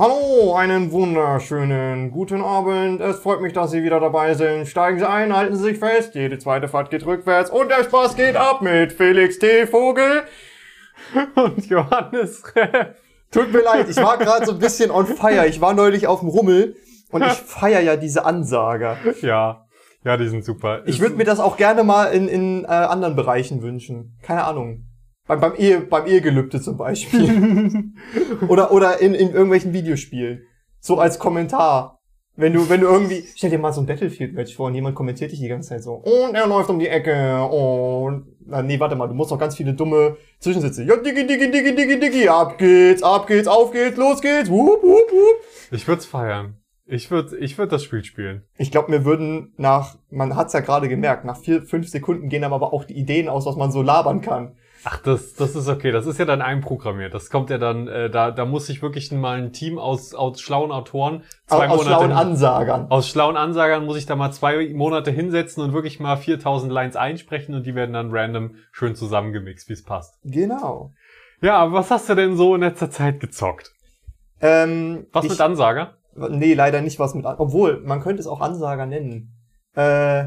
Hallo, einen wunderschönen guten Abend. Es freut mich, dass Sie wieder dabei sind. Steigen Sie ein, halten Sie sich fest. Jede zweite Fahrt geht rückwärts und der Spaß geht ab mit Felix T. Vogel und Johannes Reff. Tut mir leid, ich war gerade so ein bisschen on fire. Ich war neulich auf dem Rummel und ich feier ja diese Ansager. Ja, ja, die sind super. Ich würde mir das auch gerne mal in, in äh, anderen Bereichen wünschen. Keine Ahnung. Beim, beim, Ehe, beim Ehegelübde zum Beispiel. oder oder in, in irgendwelchen Videospielen. So als Kommentar. Wenn du, wenn du irgendwie, stell dir mal so ein Battlefield-Match vor und jemand kommentiert dich die ganze Zeit so, und er läuft um die Ecke, und, na, nee, warte mal, du musst noch ganz viele dumme Zwischensätze. Ja, diggi, diggi, diggi, diggi, diggi, ab geht's, ab geht's, auf geht's, los geht's, wup, wup, wup. Ich würd's feiern. Ich würd, ich würd das Spiel spielen. Ich glaube, mir würden nach, man hat's ja gerade gemerkt, nach vier, fünf Sekunden gehen aber auch die Ideen aus, was man so labern kann. Ach, das, das ist okay. Das ist ja dann einprogrammiert. Das kommt ja dann, äh, da, da muss sich wirklich mal ein Team aus, aus schlauen Autoren zwei aus, aus schlauen Ansagern. Aus schlauen Ansagern muss ich da mal zwei Monate hinsetzen und wirklich mal 4000 Lines einsprechen und die werden dann random schön zusammengemixt, wie es passt. Genau. Ja, aber was hast du denn so in letzter Zeit gezockt? Ähm, Was ich, mit Ansager? Nee, leider nicht was mit, An- obwohl, man könnte es auch Ansager nennen. Äh,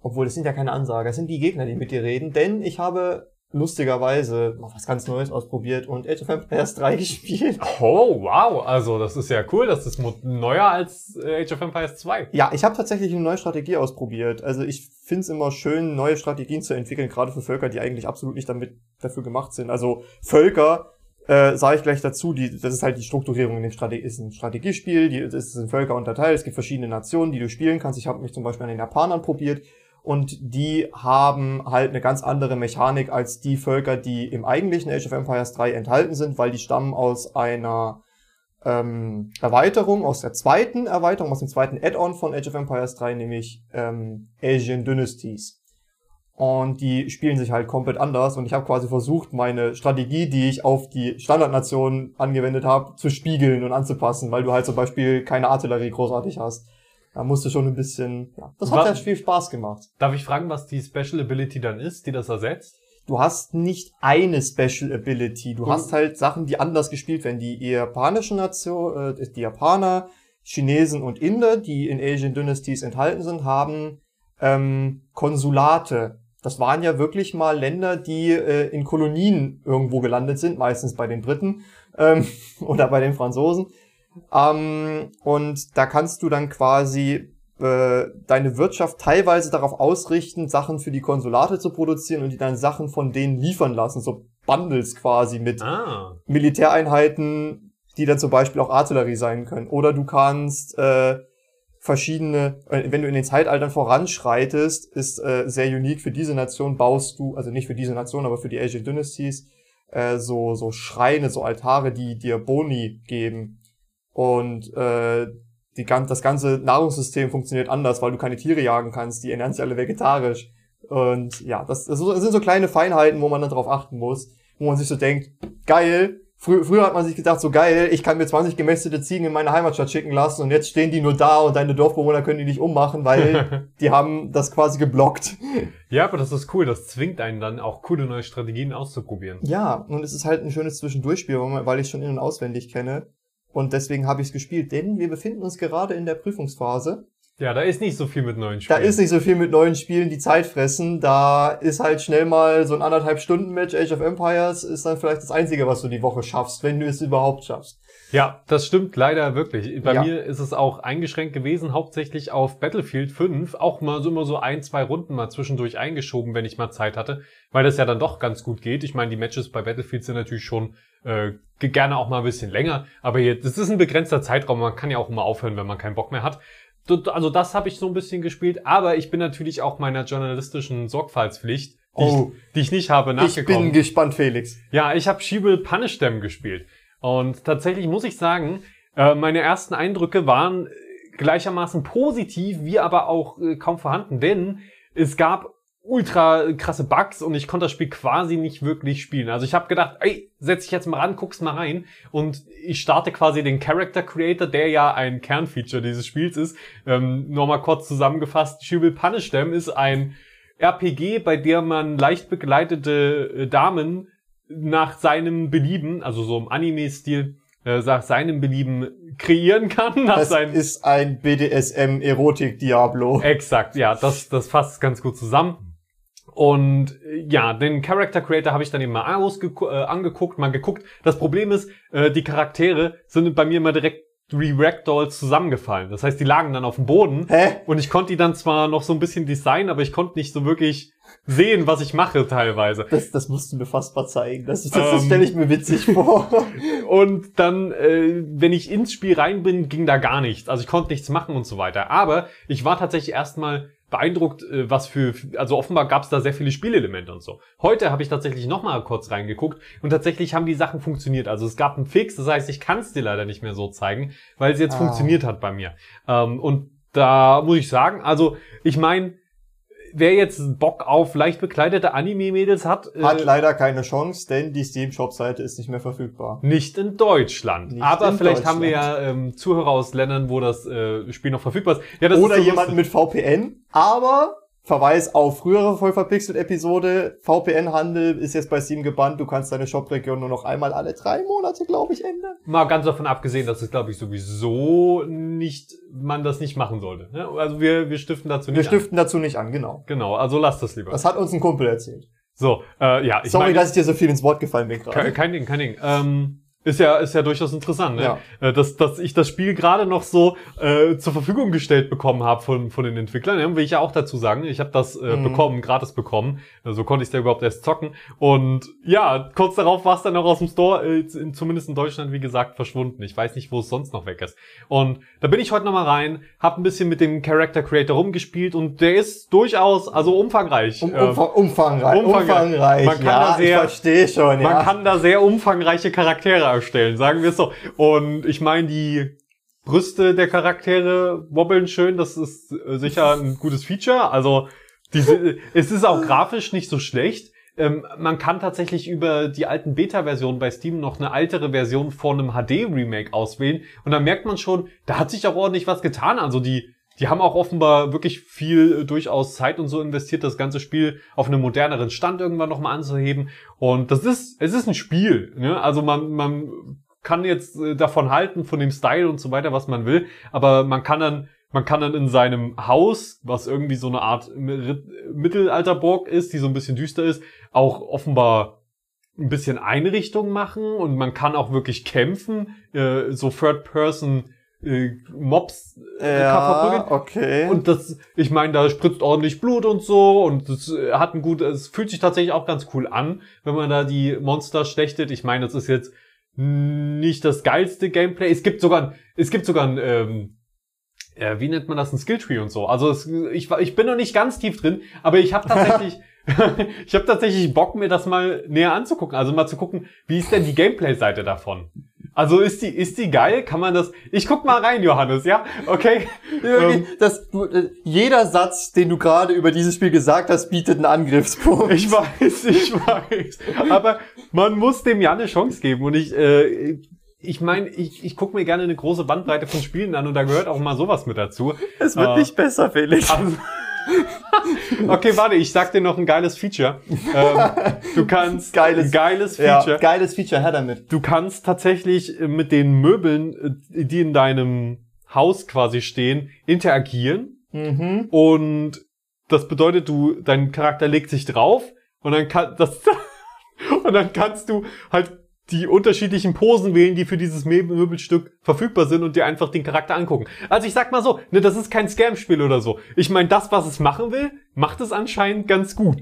obwohl, das sind ja keine Ansager, es sind die Gegner, die mit dir reden, denn ich habe lustigerweise mal was ganz Neues ausprobiert und Age of Empires 3 gespielt. Oh, wow. Also, das ist ja cool. Das ist neuer als äh, Age of Empires 2. Ja, ich habe tatsächlich eine neue Strategie ausprobiert. Also ich finde es immer schön, neue Strategien zu entwickeln, gerade für Völker, die eigentlich absolut nicht damit dafür gemacht sind. Also Völker, äh, sage ich gleich dazu, die, das ist halt die Strukturierung in dem Strategie, ist ein Strategiespiel, die, das ist in Völker unterteilt, es gibt verschiedene Nationen, die du spielen kannst. Ich habe mich zum Beispiel an den Japanern probiert und die haben halt eine ganz andere Mechanik als die Völker, die im eigentlichen Age of Empires 3 enthalten sind, weil die stammen aus einer ähm, Erweiterung, aus der zweiten Erweiterung, aus dem zweiten Add-on von Age of Empires 3, nämlich ähm, Asian Dynasties. Und die spielen sich halt komplett anders und ich habe quasi versucht, meine Strategie, die ich auf die Standardnationen angewendet habe, zu spiegeln und anzupassen, weil du halt zum Beispiel keine Artillerie großartig hast. Da musste schon ein bisschen, ja, das hat Was- ja viel Spaß gemacht. Darf ich fragen, was die Special Ability dann ist, die das ersetzt? du hast nicht eine Special Ability. Du Mhm. hast halt Sachen, die anders gespielt werden. Die japanische Nation, äh, die Japaner, Chinesen und Inder, die in Asian Dynasties enthalten sind, haben ähm, Konsulate. Das waren ja wirklich mal Länder, die äh, in Kolonien irgendwo gelandet sind, meistens bei den Briten ähm, oder bei den Franzosen. Ähm, und da kannst du dann quasi äh, deine Wirtschaft teilweise darauf ausrichten, Sachen für die Konsulate zu produzieren und die dann Sachen von denen liefern lassen, so Bundles quasi mit Ah. Militäreinheiten, die dann zum Beispiel auch Artillerie sein können. Oder du kannst äh, verschiedene, äh, wenn du in den Zeitaltern voranschreitest, ist äh, sehr unique für diese Nation, baust du, also nicht für diese Nation, aber für die Asian Dynasties, äh, so, so Schreine, so Altare, die dir Boni geben. Und äh, die, das ganze Nahrungssystem funktioniert anders, weil du keine Tiere jagen kannst, die ernähren sich alle vegetarisch. Und ja, das, das sind so kleine Feinheiten, wo man dann drauf achten muss, wo man sich so denkt, geil, frü früher hat man sich gedacht, so geil, ich kann mir 20 gemästete Ziegen in meine Heimatstadt schicken lassen und jetzt stehen die nur da und deine Dorfbewohner können die nicht ummachen, weil die haben das quasi geblockt. Ja, aber das ist cool. Das zwingt einen dann auch coole neue Strategien auszuprobieren. Ja, und es ist halt ein schönes Zwischendurchspiel, weil ich schon in- und auswendig kenne. Und deswegen habe ich es gespielt, denn wir befinden uns gerade in der Prüfungsphase. Ja, da ist nicht so viel mit neuen Da Spielen. ist nicht so viel mit neuen Spielen, die Zeit fressen. Da ist halt schnell mal so ein anderthalb Stunden Match Age of Empires ist dann vielleicht das einzige, was du die Woche schaffst, wenn du es überhaupt schaffst. Ja, das stimmt leider wirklich. Bei Ja. mir ist es auch eingeschränkt gewesen, hauptsächlich auf Battlefield 5, auch mal so immer so ein, zwei Runden mal zwischendurch eingeschoben, wenn ich mal Zeit hatte, weil das ja dann doch ganz gut geht. Ich meine, die Matches bei Battlefield sind natürlich schon äh, ge- gerne auch mal ein bisschen länger, aber jetzt, das ist ein begrenzter Zeitraum, man kann ja auch immer aufhören, wenn man keinen Bock mehr hat. Also das habe ich so ein bisschen gespielt, aber ich bin natürlich auch meiner journalistischen Sorgfaltspflicht, die, Oh. ich, die ich nicht habe, Ich nachgekommen. bin gespannt, Felix. Ja, ich habe Will Punish Them gespielt. Und tatsächlich muss ich sagen, äh, meine ersten Eindrücke waren gleichermaßen positiv wie aber auch äh, kaum vorhanden, denn es gab ultra krasse Bugs und ich konnte das Spiel quasi nicht wirklich spielen. Also ich habe gedacht, ey, setz dich jetzt mal ran, guck's mal rein und ich starte quasi den Character Creator, der ja ein Kernfeature dieses Spiels ist. Ähm, Nochmal kurz zusammengefasst, She Will Punish Them ist ein RPG, bei der man leicht begleitete äh, Damen nach seinem Belieben, also so im Anime-Stil, äh, nach seinem Belieben kreieren kann. Nach Das ist ein BDSM-Erotik-Diablo. Exakt, ja, das, das fasst ganz gut zusammen. Und äh, ja, den Character Creator habe ich dann eben mal ausgeku- äh, angeguckt, mal geguckt. Das Problem ist, äh, die Charaktere sind bei mir immer direkt wie Ragdolls zusammengefallen. Das heißt, die lagen dann auf dem Boden. Hä? Und ich konnte die dann zwar noch so ein bisschen designen, aber ich konnte nicht so wirklich sehen, was ich mache teilweise. Das, das musst du mir fast mal zeigen. Das, das, das Ähm. stelle ich mir witzig vor. Und dann, äh, wenn ich ins Spiel rein bin, ging da gar nichts. Also ich konnte nichts machen und so weiter. Aber ich war tatsächlich erstmal beeindruckt, äh, was für, also offenbar gab es da sehr viele Spielelemente und so. Heute habe ich tatsächlich nochmal kurz reingeguckt und tatsächlich haben die Sachen funktioniert. Also es gab einen Fix, das heißt, ich kann es dir leider nicht mehr so zeigen, weil es jetzt Ah. funktioniert hat bei mir. Ähm, und da muss ich sagen, also ich meine, wer jetzt Bock auf leicht bekleidete Anime-Mädels hat, äh, Hat leider keine Chance, denn die Steam-Shop-Seite ist nicht mehr verfügbar. nicht in Deutschland. Nicht Aber in vielleicht haben wir Deutschland. ja ähm, Zuhörer aus Ländern, wo das äh, Spiel noch verfügbar ist. Ja, das Oder ist so jemanden lustig. mit VPN. Aber Verweis auf frühere Vollverpixelt-Episode. VPN-Handel ist jetzt bei Steam gebannt. Du kannst deine Shop-Region nur noch einmal alle drei Monate, glaube ich, ändern. Mal ganz davon abgesehen, dass es, glaube ich, sowieso nicht, man das nicht machen sollte. Ne? Also wir, wir stiften dazu Wir nicht stiften dazu nicht an, genau. an. Genau, also lasst das lieber. Das hat uns ein Kumpel erzählt. so, äh, ja, ich Sorry, meine, dass ich dir so viel ins Wort gefallen bin kein, gerade. kein Ding, kein Ding. Ähm, ist ja, ist ja durchaus interessant, ne? Ja. Äh, dass, dass ich das Spiel gerade noch so äh, zur Verfügung gestellt bekommen habe von, von den Entwicklern. Ja, will ich ja auch dazu sagen. Ich habe das äh, Mhm. bekommen, gratis bekommen. Äh, So konnte ich da überhaupt erst zocken. Und ja, kurz darauf war es dann auch aus dem Store, äh, in, zumindest in Deutschland, wie gesagt, verschwunden. Ich weiß nicht, wo es sonst noch weg ist. Und da bin ich heute nochmal rein, habe ein bisschen mit dem Character Creator rumgespielt und der ist durchaus, also umfangreich. Um, Ähm, umfang, umfangreich. umfangreich. Umfangreich. Man kann ja, da sehr- ich verstehe schon, man ja. kann da sehr umfangreiche Charaktere erstellen, sagen wir es so. Und ich meine, die Brüste der Charaktere wobbeln schön, das ist äh, sicher ein gutes Feature. Also diese, es ist auch grafisch nicht so schlecht. Ähm, man kann tatsächlich über die alten Beta-Versionen bei Steam noch eine ältere Version von einem HD-Remake auswählen. Und dann merkt man schon, da hat sich auch ordentlich was getan. Also die, die haben auch offenbar wirklich viel äh, durchaus Zeit und so investiert, das ganze Spiel auf einem moderneren Stand irgendwann nochmal anzuheben. Und das ist, es ist ein Spiel. Ne? Also man, man kann jetzt äh, davon halten, von dem Style und so weiter, was man will. Aber man kann dann, man kann dann in seinem Haus, was irgendwie so eine Art Mi- Mittelalterburg ist, die so ein bisschen düster ist, auch offenbar ein bisschen Einrichtung machen und man kann auch wirklich kämpfen, äh, so Third-Person äh, Mobs äh. Ja, okay. Und das, ich meine, da spritzt ordentlich Blut und so und es äh, hat ein gut, es fühlt sich tatsächlich auch ganz cool an, wenn man da die Monster schlechtet. Ich meine, das ist jetzt nicht das geilste Gameplay. Es gibt sogar, ein- es gibt sogar ein, ähm, äh, wie nennt man das, ein Skilltree und so. Also es, ich, war- ich bin noch nicht ganz tief drin, aber ich habe tatsächlich, ich habe tatsächlich Bock, mir das mal näher anzugucken. Also mal zu gucken, wie ist denn die Gameplay-Seite davon? Also ist die, ist die geil? Kann man das? Ich guck mal rein, Johannes, ja? Okay. Ähm, das, du, jeder Satz, den du gerade über dieses Spiel gesagt hast, bietet einen Angriffspunkt. Ich weiß, ich weiß. Aber man muss dem ja eine Chance geben. Und ich, äh, ich meine, ich, ich gucke mir gerne eine große Bandbreite von Spielen an und da gehört auch mal sowas mit dazu. es wird äh, nicht besser, Felix. Also, okay, warte, ich sag dir noch ein geiles Feature. Ähm, du kannst Geiles- geiles Ja, Feature. geiles Feature, her damit. Du kannst tatsächlich äh, mit den Möbeln, äh, die in deinem Haus quasi stehen, interagieren. Mhm. Und das bedeutet, du, dein Charakter legt sich drauf und dann kann das und dann kannst du halt die unterschiedlichen Posen wählen, die für dieses Mö- Möbelstück verfügbar sind und dir einfach den Charakter angucken. Also ich sag mal so, ne, das ist kein Scam-Spiel oder so. Ich meine, das, was es machen will, macht es anscheinend ganz gut.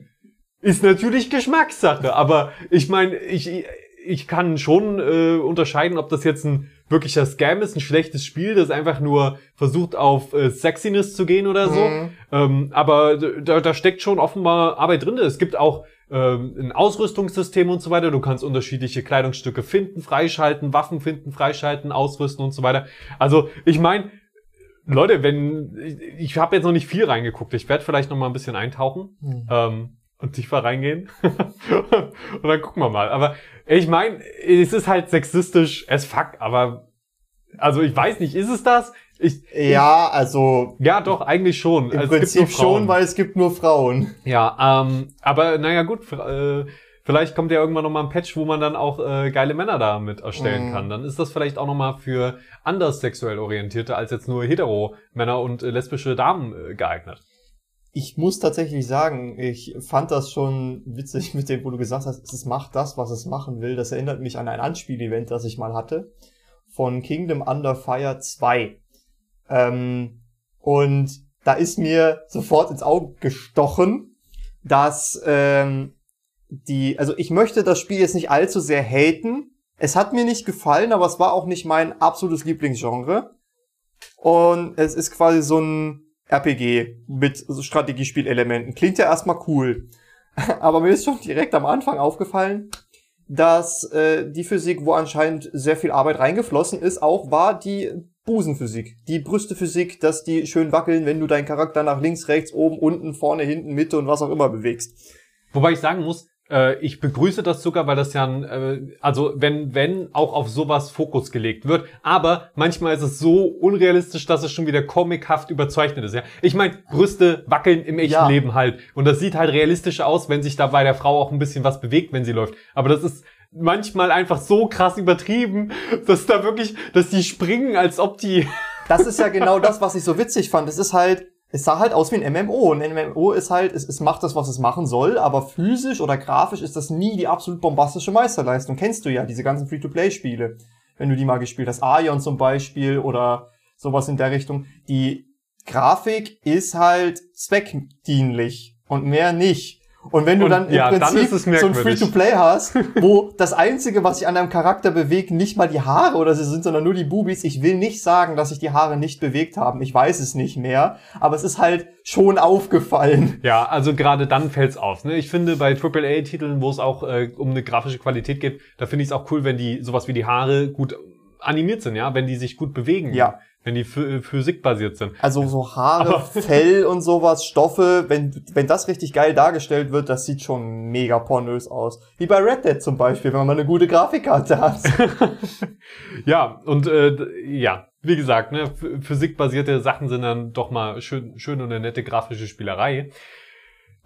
Ist natürlich Geschmackssache, aber ich meine, ich, ich kann schon äh, unterscheiden, ob das jetzt ein wirklicher Scam ist, ein schlechtes Spiel, das einfach nur versucht auf äh, Sexiness zu gehen oder so. Mhm. Ähm, aber da, da steckt schon offenbar Arbeit drin. Es gibt auch ähm, ein Ausrüstungssystem und so weiter. Du kannst unterschiedliche Kleidungsstücke finden, freischalten, Waffen finden, freischalten, ausrüsten und so weiter. Also ich meine, Leute, wenn ich, ich habe jetzt noch nicht viel reingeguckt, ich werde vielleicht noch mal ein bisschen eintauchen Hm. ähm, und tiefer reingehen und dann gucken wir mal. Aber ich meine, es ist halt sexistisch as fuck, aber also ich weiß nicht, ist es das? Ich, Ja, also ja, doch eigentlich schon. im Also es gibt Prinzip schon, weil es gibt nur Frauen. Ja, ähm, aber naja gut, äh, vielleicht kommt ja irgendwann nochmal ein Patch, wo man dann auch äh, geile Männer da mit erstellen Mhm. kann. Dann ist das vielleicht auch nochmal für anders sexuell orientierte als jetzt nur hetero Männer und äh, lesbische Damen äh, geeignet. Ich muss tatsächlich sagen, ich fand das schon witzig mit dem, wo du gesagt hast, es macht das, was es machen will. Das erinnert mich an ein Anspiel-Event, das ich mal hatte. Von Kingdom Under Fire 2. Ähm, und da ist mir sofort ins Auge gestochen, dass ähm, die, also ich möchte das Spiel jetzt nicht allzu sehr haten. Es hat mir nicht gefallen, aber es war auch nicht mein absolutes Lieblingsgenre. Und es ist quasi so ein RPG mit Strategiespielelementen. Klingt ja erstmal cool. Aber mir ist schon direkt am Anfang aufgefallen, dass äh, die Physik, wo anscheinend sehr viel Arbeit reingeflossen ist, auch war die Busenphysik. Die Brüstephysik, dass die schön wackeln, wenn du deinen Charakter nach links, rechts, oben, unten, vorne, hinten, Mitte und was auch immer bewegst. Wobei ich sagen muss, äh, ich begrüße das sogar, weil das ja ein, äh, also wenn, wenn auch auf sowas Fokus gelegt wird. Aber manchmal ist es so unrealistisch, dass es schon wieder comichaft überzeichnet ist. Ja, ich meine, Brüste wackeln im echten Ja. Leben halt und das sieht halt realistisch aus, wenn sich da bei der Frau auch ein bisschen was bewegt, wenn sie läuft. Aber das ist manchmal einfach so krass übertrieben, dass da wirklich, dass die springen, als ob die Das ist ja genau das, was ich so witzig fand. Es ist halt, es sah halt aus wie ein MMO. Und ein MMO ist halt, es, es macht das, was es machen soll, aber physisch oder grafisch ist das nie die absolut bombastische Meisterleistung. Kennst du ja, diese ganzen Free-to-Play-Spiele. Wenn du die mal gespielt hast. Aion zum Beispiel oder sowas in der Richtung. Die Grafik ist halt zweckdienlich und mehr nicht. Und wenn du Und dann im ja, dann Prinzip es so ein. Free-to-Play hast, wo das Einzige, was sich an deinem Charakter bewegt, nicht mal die Haare oder sie sind, sondern nur die Bubis. Ich will nicht sagen, dass sich die Haare nicht bewegt haben. Ich weiß es nicht mehr. Aber es ist halt schon aufgefallen. Ja, also gerade dann fällt's auf. Ne? Ich finde bei AAA-Titeln, wo es auch äh, um eine grafische Qualität geht, da finde ich es auch cool, wenn die sowas wie die Haare gut animiert sind, ja, wenn die sich gut bewegen, Ja. Wenn die phy- physikbasiert sind. Also so Haare, Aber- Fell und sowas, Stoffe, wenn, wenn das richtig geil dargestellt wird, das sieht schon mega pornös aus. Wie bei Red Dead zum Beispiel, wenn man mal eine gute Grafikkarte hat. Ja, und äh, ja, wie gesagt, ne, ph- physikbasierte Sachen sind dann doch mal schön, schön und eine nette grafische Spielerei.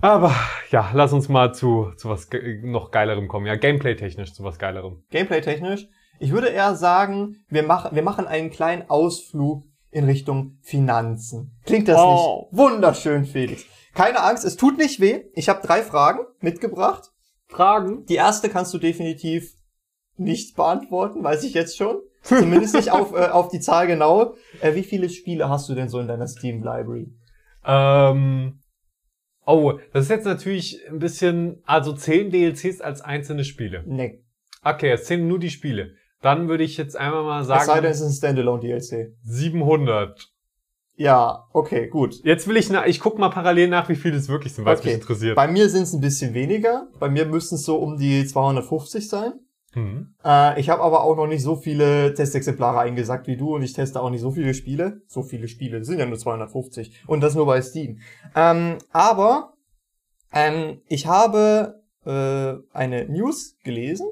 Aber ja, lass uns mal zu, zu was noch geilerem kommen. Ja, gameplay-technisch zu was geilerem. Gameplay-technisch. Ich würde eher sagen, wir machen, wir machen einen kleinen Ausflug in Richtung Finanzen. Klingt das Oh. nicht wunderschön, Felix? Keine Angst, es tut nicht weh. Ich habe drei Fragen mitgebracht. Fragen? Die erste kannst du definitiv nicht beantworten, weiß ich jetzt schon. Zumindest nicht auf, äh, auf die Zahl genau. Äh, wie viele Spiele hast du denn so in deiner Steam Library? Ähm, oh, das ist jetzt natürlich ein bisschen, also zehn DLCs als einzelne Spiele. Nee. Okay, es zählen nur die Spiele. Dann würde ich jetzt einmal mal Es sei denn, sagen, es ist ein Standalone DLC. 700. Ja, okay, gut. Jetzt will ich, na, ich guck mal parallel nach, wie viele es wirklich sind, es Okay. mich interessiert. Bei mir sind es ein bisschen weniger. Bei mir müssten es so um die 250 sein. Hm. Äh, ich habe aber auch noch nicht so viele Testexemplare eingesackt wie du und ich teste auch nicht so viele Spiele. So viele Spiele, sind ja nur 250. Und das nur bei Steam. Ähm, aber ähm, ich habe äh, eine News gelesen.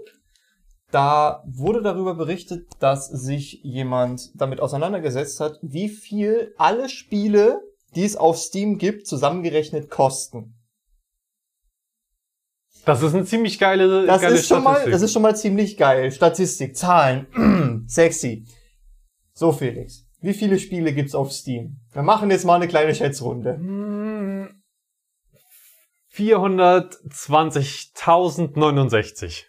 Da wurde darüber berichtet, dass sich jemand damit auseinandergesetzt hat, wie viel alle Spiele, die es auf Steam gibt, zusammengerechnet kosten. Das ist eine ziemlich geile, Das geile ist schon mal, Statistik. das ist schon mal ziemlich geil. Statistik, Zahlen, sexy. So Felix, wie viele Spiele gibt's auf Steam? Wir machen jetzt mal eine kleine Schätzrunde. Hm, 420.069.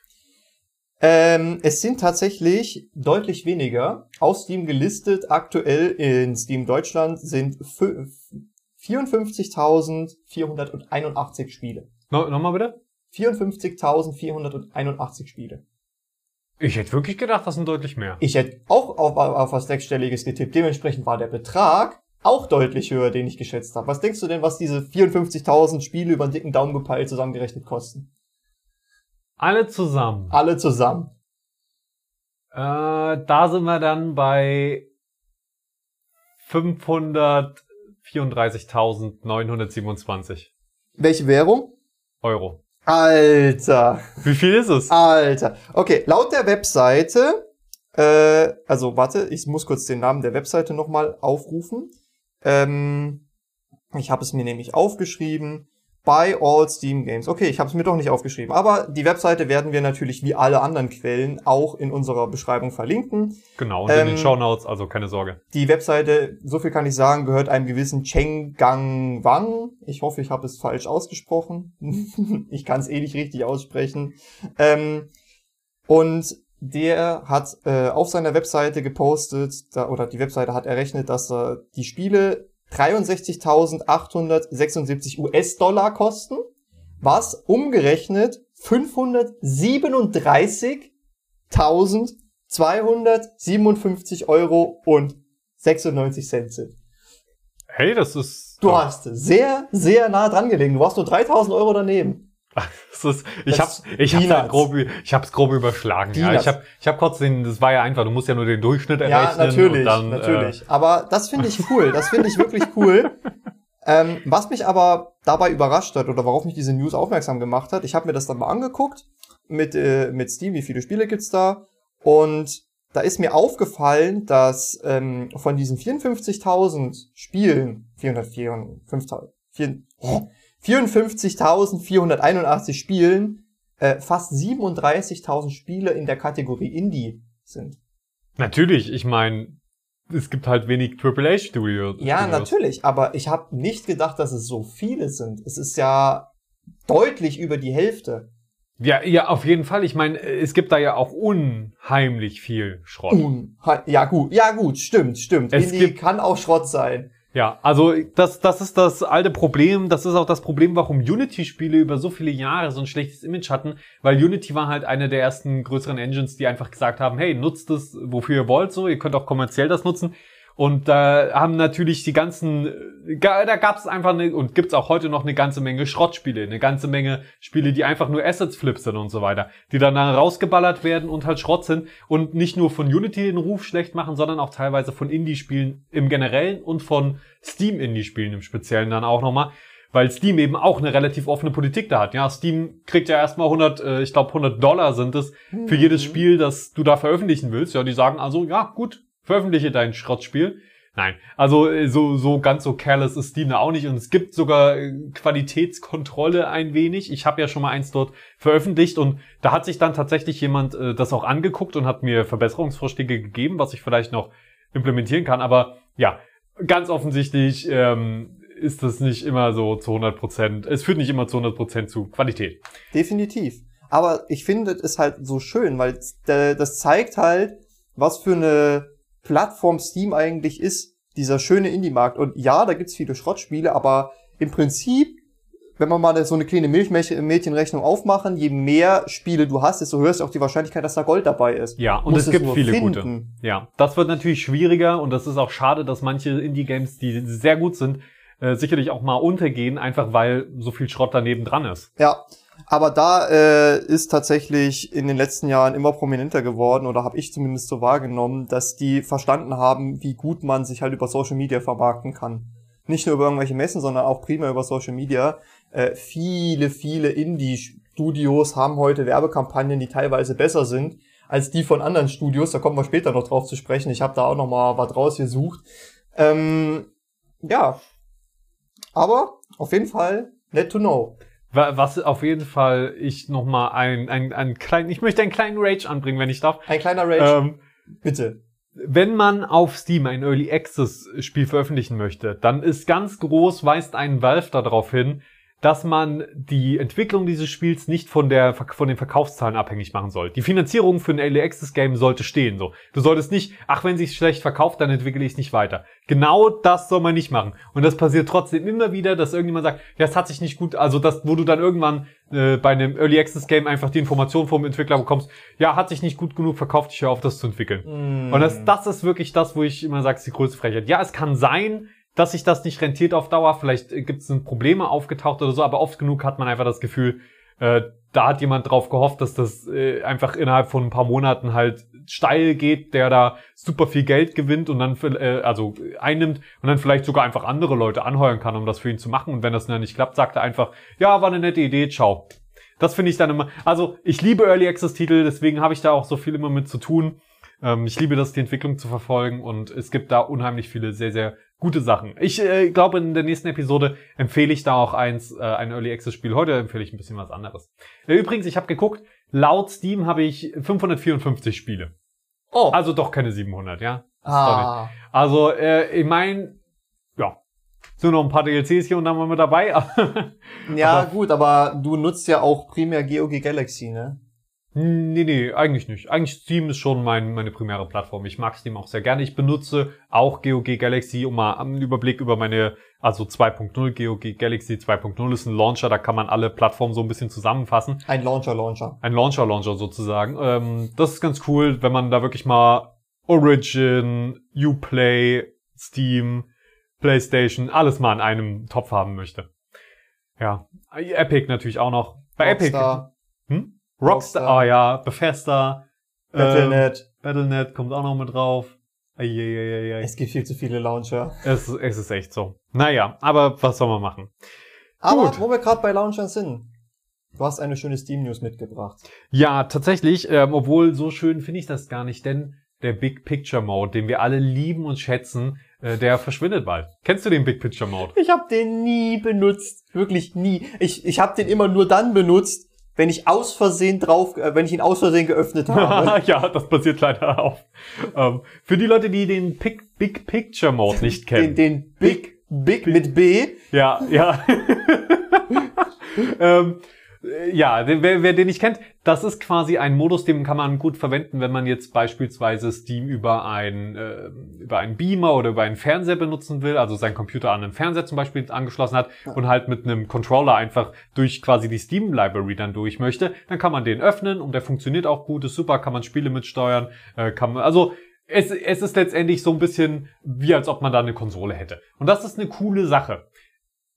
Ähm, es sind tatsächlich deutlich weniger. Auf Steam gelistet aktuell in Steam Deutschland sind fü- 54.481 Spiele. No, Nochmal bitte? 54.481 Spiele. Ich hätte wirklich gedacht, das sind deutlich mehr. Ich hätte auch auf, auf was Sechsstelliges getippt. Dementsprechend war der Betrag auch deutlich höher, den ich geschätzt habe. Was denkst du denn, was diese 54.000 Spiele über den dicken Daumen gepeilt zusammengerechnet kosten? Alle zusammen. Alle zusammen. Äh, da sind wir dann bei 534.927 Welche Währung? Euro. Alter. Wie viel ist es? Alter. Okay, laut der Webseite, äh, also warte, ich muss kurz den Namen der Webseite nochmal aufrufen. Ähm, ich habe es mir nämlich aufgeschrieben. By all Steam Games. Okay, ich habe es mir doch nicht aufgeschrieben. Aber die Webseite werden wir natürlich wie alle anderen Quellen auch in unserer Beschreibung verlinken. Genau, und in Ähm, den Shownotes, also keine Sorge. Die Webseite, so viel kann ich sagen, gehört einem gewissen Cheng Gang Wang. Ich hoffe, ich habe es falsch ausgesprochen. ich kann es eh nicht richtig aussprechen. Ähm, und der hat äh, auf seiner Webseite gepostet, da, oder die Webseite hat errechnet, dass äh, die Spiele 63.876 US-Dollar kosten, was umgerechnet 537.257 Euro und 96 Cent sind. Hey, das ist. Du hast sehr, sehr nah dran gelegen. Du warst nur 3000 Euro daneben. Das ist, ich Das hab's, ich hab's halt grob, ich hab's grob überschlagen. Ja, ich hab, ich hab kurz den, das war ja einfach, du musst ja nur den Durchschnitt Ja, errechnen. natürlich, und dann, natürlich. Aber das finde ich cool. Das finde ich wirklich cool. Ähm, was mich aber dabei überrascht hat oder worauf mich diese News aufmerksam gemacht hat, ich habe mir das dann mal angeguckt mit, äh, mit Steam, wie viele Spiele gibt's da? Und da ist mir aufgefallen, dass ähm, von diesen 54.000 Spielen, 454.000, vier- hä? 54.481 Spielen, äh, fast 37.000 Spiele in der Kategorie Indie sind. Natürlich, ich meine, es gibt halt wenig AAA-Studios. Ja, natürlich, aber ich habe nicht gedacht, dass es so viele sind. Es ist ja deutlich über die Hälfte. Ja, ja, auf jeden Fall. Ich meine, es gibt da ja auch unheimlich viel Schrott. Unhe- Ja gut, ja gut, stimmt, stimmt. Es Indie kann auch Schrott sein. Ja, also das, das ist das alte Problem. Das ist auch das Problem, warum Unity-Spiele über so viele Jahre so ein schlechtes Image hatten, weil Unity war halt eine der ersten größeren Engines, die einfach gesagt haben, hey, nutzt es, wofür ihr wollt, so, ihr könnt auch kommerziell das nutzen. Und da haben natürlich die ganzen, ga- da gab es einfach eine, und gibt's auch heute noch eine ganze Menge Schrottspiele, eine ganze Menge Spiele, die einfach nur Assets-Flips sind und so weiter, die dann, dann rausgeballert werden und halt Schrott sind und nicht nur von Unity den Ruf schlecht machen, sondern auch teilweise von Indie-Spielen im Generellen und von Steam-Indie-Spielen im Speziellen dann auch nochmal. Weil Steam eben auch eine relativ offene Politik da hat. Ja, Steam kriegt ja erstmal 100, äh, ich glaube 100 Dollar sind es für jedes Spiel, das du da veröffentlichen willst. Ja, die sagen also, ja gut, veröffentliche dein Schrottspiel. Nein, also äh, so so ganz so careless ist Steam da auch nicht und es gibt sogar äh, Qualitätskontrolle ein wenig. Ich habe ja schon mal eins dort veröffentlicht und da hat sich dann tatsächlich jemand äh, das auch angeguckt und hat mir Verbesserungsvorschläge gegeben, was ich vielleicht noch implementieren kann. Aber ja, ganz offensichtlich ähm, ist das nicht immer so zu 100 Prozent. Es führt nicht immer zu 100 Prozent zu Qualität. Definitiv. Aber ich finde es halt so schön, weil da- das zeigt halt, was für eine Plattform Steam eigentlich ist. Dieser schöne Indie-Markt. Und ja, da gibt's viele Schrottspiele, aber im Prinzip, wenn wir mal so eine kleine Milchmädchenrechnung aufmachen, je mehr Spiele du hast, desto höher ist auch die Wahrscheinlichkeit, dass da Gold dabei ist. Ja, und Musst es gibt viele finden. gute. Ja, das wird natürlich schwieriger und das ist auch schade, dass manche Indie-Games, die sehr gut sind, äh, sicherlich auch mal untergehen, einfach weil so viel Schrott daneben dran ist. Ja, aber da äh, ist tatsächlich in den letzten Jahren immer prominenter geworden oder habe ich zumindest so wahrgenommen, dass die verstanden haben, wie gut man sich halt über Social Media vermarkten kann. Nicht nur über irgendwelche Messen, sondern auch primär über Social Media. Äh, viele, viele Indie-Studios haben heute Werbekampagnen, die teilweise besser sind als die von anderen Studios. Da kommen wir später noch drauf zu sprechen. Ich habe da auch noch mal was rausgesucht. Ähm, ja, aber auf jeden Fall net to know. Wa- Was auf jeden Fall ich nochmal ein, ein, ein kleinen, ich möchte einen kleinen Rage anbringen, wenn ich darf. Ein kleiner Rage, Ähm, bitte. wenn man auf Steam ein Early Access Spiel veröffentlichen möchte, dann ist ganz groß, weist ein Valve darauf hin, dass man die Entwicklung dieses Spiels nicht von der von den Verkaufszahlen abhängig machen soll. Die Finanzierung für ein Early Access Game sollte stehen. So, du solltest nicht, ach wenn sich schlecht verkauft, dann entwickle ich es nicht weiter. Genau das soll man nicht machen. Und das passiert trotzdem immer wieder, dass irgendjemand sagt, ja, es hat sich nicht gut, also das, wo du dann irgendwann äh, bei einem Early Access Game einfach die Information vom Entwickler bekommst, ja, hat sich nicht gut genug verkauft, ich höre auf, das zu entwickeln. Mm. Und das, das ist wirklich das, wo ich immer sage, ist die größte Frechheit. Ja, es kann sein, dass sich das nicht rentiert auf Dauer. Vielleicht äh, gibt es Probleme aufgetaucht oder so, aber oft genug hat man einfach das Gefühl, äh, da hat jemand drauf gehofft, dass das äh, einfach innerhalb von ein paar Monaten halt steil geht, der da super viel Geld gewinnt und dann, äh, also einnimmt und dann vielleicht sogar einfach andere Leute anheuern kann, um das für ihn zu machen. Und wenn das dann nicht klappt, sagt er einfach, ja, war eine nette Idee, ciao. Das finde ich dann immer, also ich liebe Early Access Titel, deswegen habe ich da auch so viel immer mit zu tun. Ähm, ich liebe das, die Entwicklung zu verfolgen und es gibt da unheimlich viele sehr, sehr gute Sachen. Ich äh, glaube, in der nächsten Episode empfehle ich da auch eins, äh, ein Early Access Spiel. Heute empfehle ich ein bisschen was anderes. Äh, übrigens, ich habe geguckt, laut Steam habe ich 554 Spiele. Oh. Also doch keine 700, ja? Ah. Also, äh, ich meine, ja, sind noch ein paar DLCs hier und da mal mit dabei. Ja, Aber- gut, aber du nutzt ja auch primär GOG Galaxy, ne? Nee, nee, eigentlich nicht. Eigentlich Steam ist schon mein, meine primäre Plattform. Ich mag Steam auch sehr gerne. Ich benutze auch GOG Galaxy, um mal einen Überblick über meine, also 2.0, GOG Galaxy 2.0 ist ein Launcher, da kann man alle Plattformen so ein bisschen zusammenfassen. Ein Launcher-Launcher. Ein Launcher-Launcher sozusagen. Ähm, das ist ganz cool, wenn man da wirklich mal Origin, Uplay, Steam, PlayStation, alles mal in einem Topf haben möchte. Ja, Epic natürlich auch noch. Bei Rockstar, Epic. Rockstar, Rockstar. ah ja, Bethesda. ähm, Battle.net. Battle.net kommt auch noch mit drauf. Eieieiei. Es gibt viel zu viele Launcher. Es, es ist echt so. Naja, aber was soll man machen? Aber Gut. wo wir gerade bei Launchern sind. Du hast eine schöne Steam-News mitgebracht. Ja, tatsächlich, ähm, obwohl so schön finde ich das gar nicht, denn der Big Picture Mode, den wir alle lieben und schätzen, äh, der verschwindet bald. Kennst du den Big Picture Mode? Ich habe den nie benutzt. Wirklich nie. Ich, ich habe den immer nur dann benutzt, wenn ich aus Versehen drauf, äh, wenn ich ihn aus Versehen geöffnet habe. ja, das passiert leider auch. Ähm, für die Leute, die den Pic Big Picture Mode nicht kennen. den, den Big, Big mit B. Ja, ja. ähm, äh, ja, den- wer, wer den nicht kennt, das ist quasi ein Modus, den kann man gut verwenden, wenn man jetzt beispielsweise Steam über ein äh, über einen Beamer oder über einen Fernseher benutzen will, also seinen Computer an einen Fernseher zum Beispiel angeschlossen hat und halt mit einem Controller einfach durch quasi die Steam Library dann durch möchte, dann kann man den öffnen und der funktioniert auch gut, ist super, kann man Spiele mitsteuern, äh, kann man, also es, es ist letztendlich so ein bisschen wie als ob man da eine Konsole hätte. Und das ist eine coole Sache.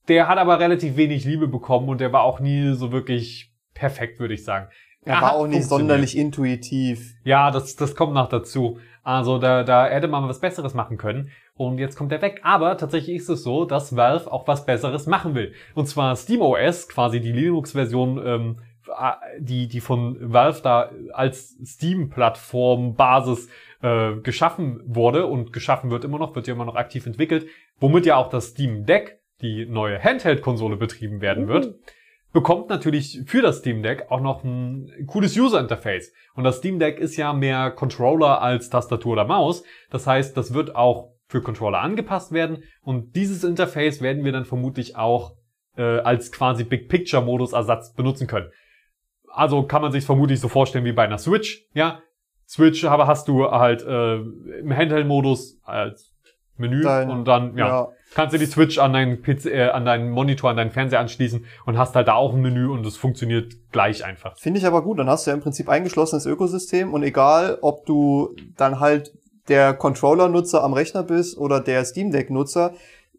Der hat aber relativ wenig Liebe bekommen und der war auch nie so wirklich perfekt, würde ich sagen. Er hat war auch nicht sonderlich intuitiv. Ja, das, das kommt noch dazu. Also da, da hätte man was Besseres machen können. Und jetzt kommt er weg. Aber tatsächlich ist es so, dass Valve auch was Besseres machen will. Und zwar SteamOS, quasi die Linux-Version, ähm, die, die von Valve da als Steam-Plattform-Basis äh, geschaffen wurde und geschaffen wird immer noch, wird ja immer noch aktiv entwickelt, womit ja auch das Steam Deck, die neue Handheld-Konsole betrieben werden wird bekommt natürlich für das Steam Deck auch noch ein cooles User Interface. Und das Steam Deck ist ja mehr Controller als Tastatur oder Maus. Das heißt, das wird auch für Controller angepasst werden. Und dieses Interface werden wir dann vermutlich auch äh, als quasi Big Picture Modus Ersatz benutzen können. Also kann man sich vermutlich so vorstellen wie bei einer Switch. Ja, Switch aber hast du halt äh, im Handheld Modus als Menü Dein- und dann ja, ja. kannst du die Switch an deinen PC, äh, an deinen Monitor, an deinen Fernseher anschließen und hast halt da auch ein Menü und es funktioniert gleich einfach. Finde ich aber gut. Dann hast du ja im Prinzip eingeschlossenes Ökosystem und egal, ob du dann halt der Controller-Nutzer am Rechner bist oder der Steam Deck-Nutzer.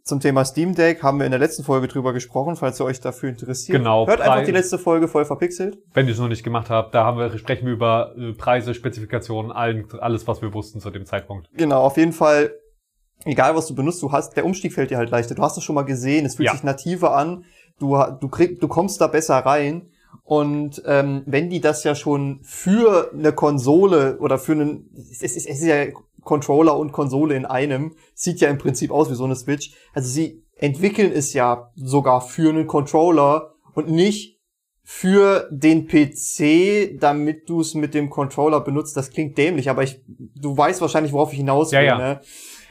Zum Thema Steam Deck haben wir in der letzten Folge drüber gesprochen, falls ihr euch dafür interessiert. Genau, Hört einfach die letzte Folge voll verpixelt. Wenn ihr es noch nicht gemacht habt, da haben wir, sprechen wir über äh, Preise, Spezifikationen, allen, alles, was wir wussten zu dem Zeitpunkt. Genau, auf jeden Fall, egal was du benutzt, du hast, der Umstieg fällt dir halt leichter. Du hast es schon mal gesehen, es fühlt Ja. sich nativer an, du, du, krieg, du kommst da besser rein. Und ähm, wenn die das ja schon für eine Konsole oder für einen, es ist, es ist ja Controller und Konsole in einem, sieht ja im Prinzip aus wie so eine Switch. Also sie entwickeln es ja sogar für einen Controller und nicht für den PC, damit du es mit dem Controller benutzt. Das klingt dämlich, aber ich, du weißt wahrscheinlich, worauf ich hinaus will. Ja, ja. Ne?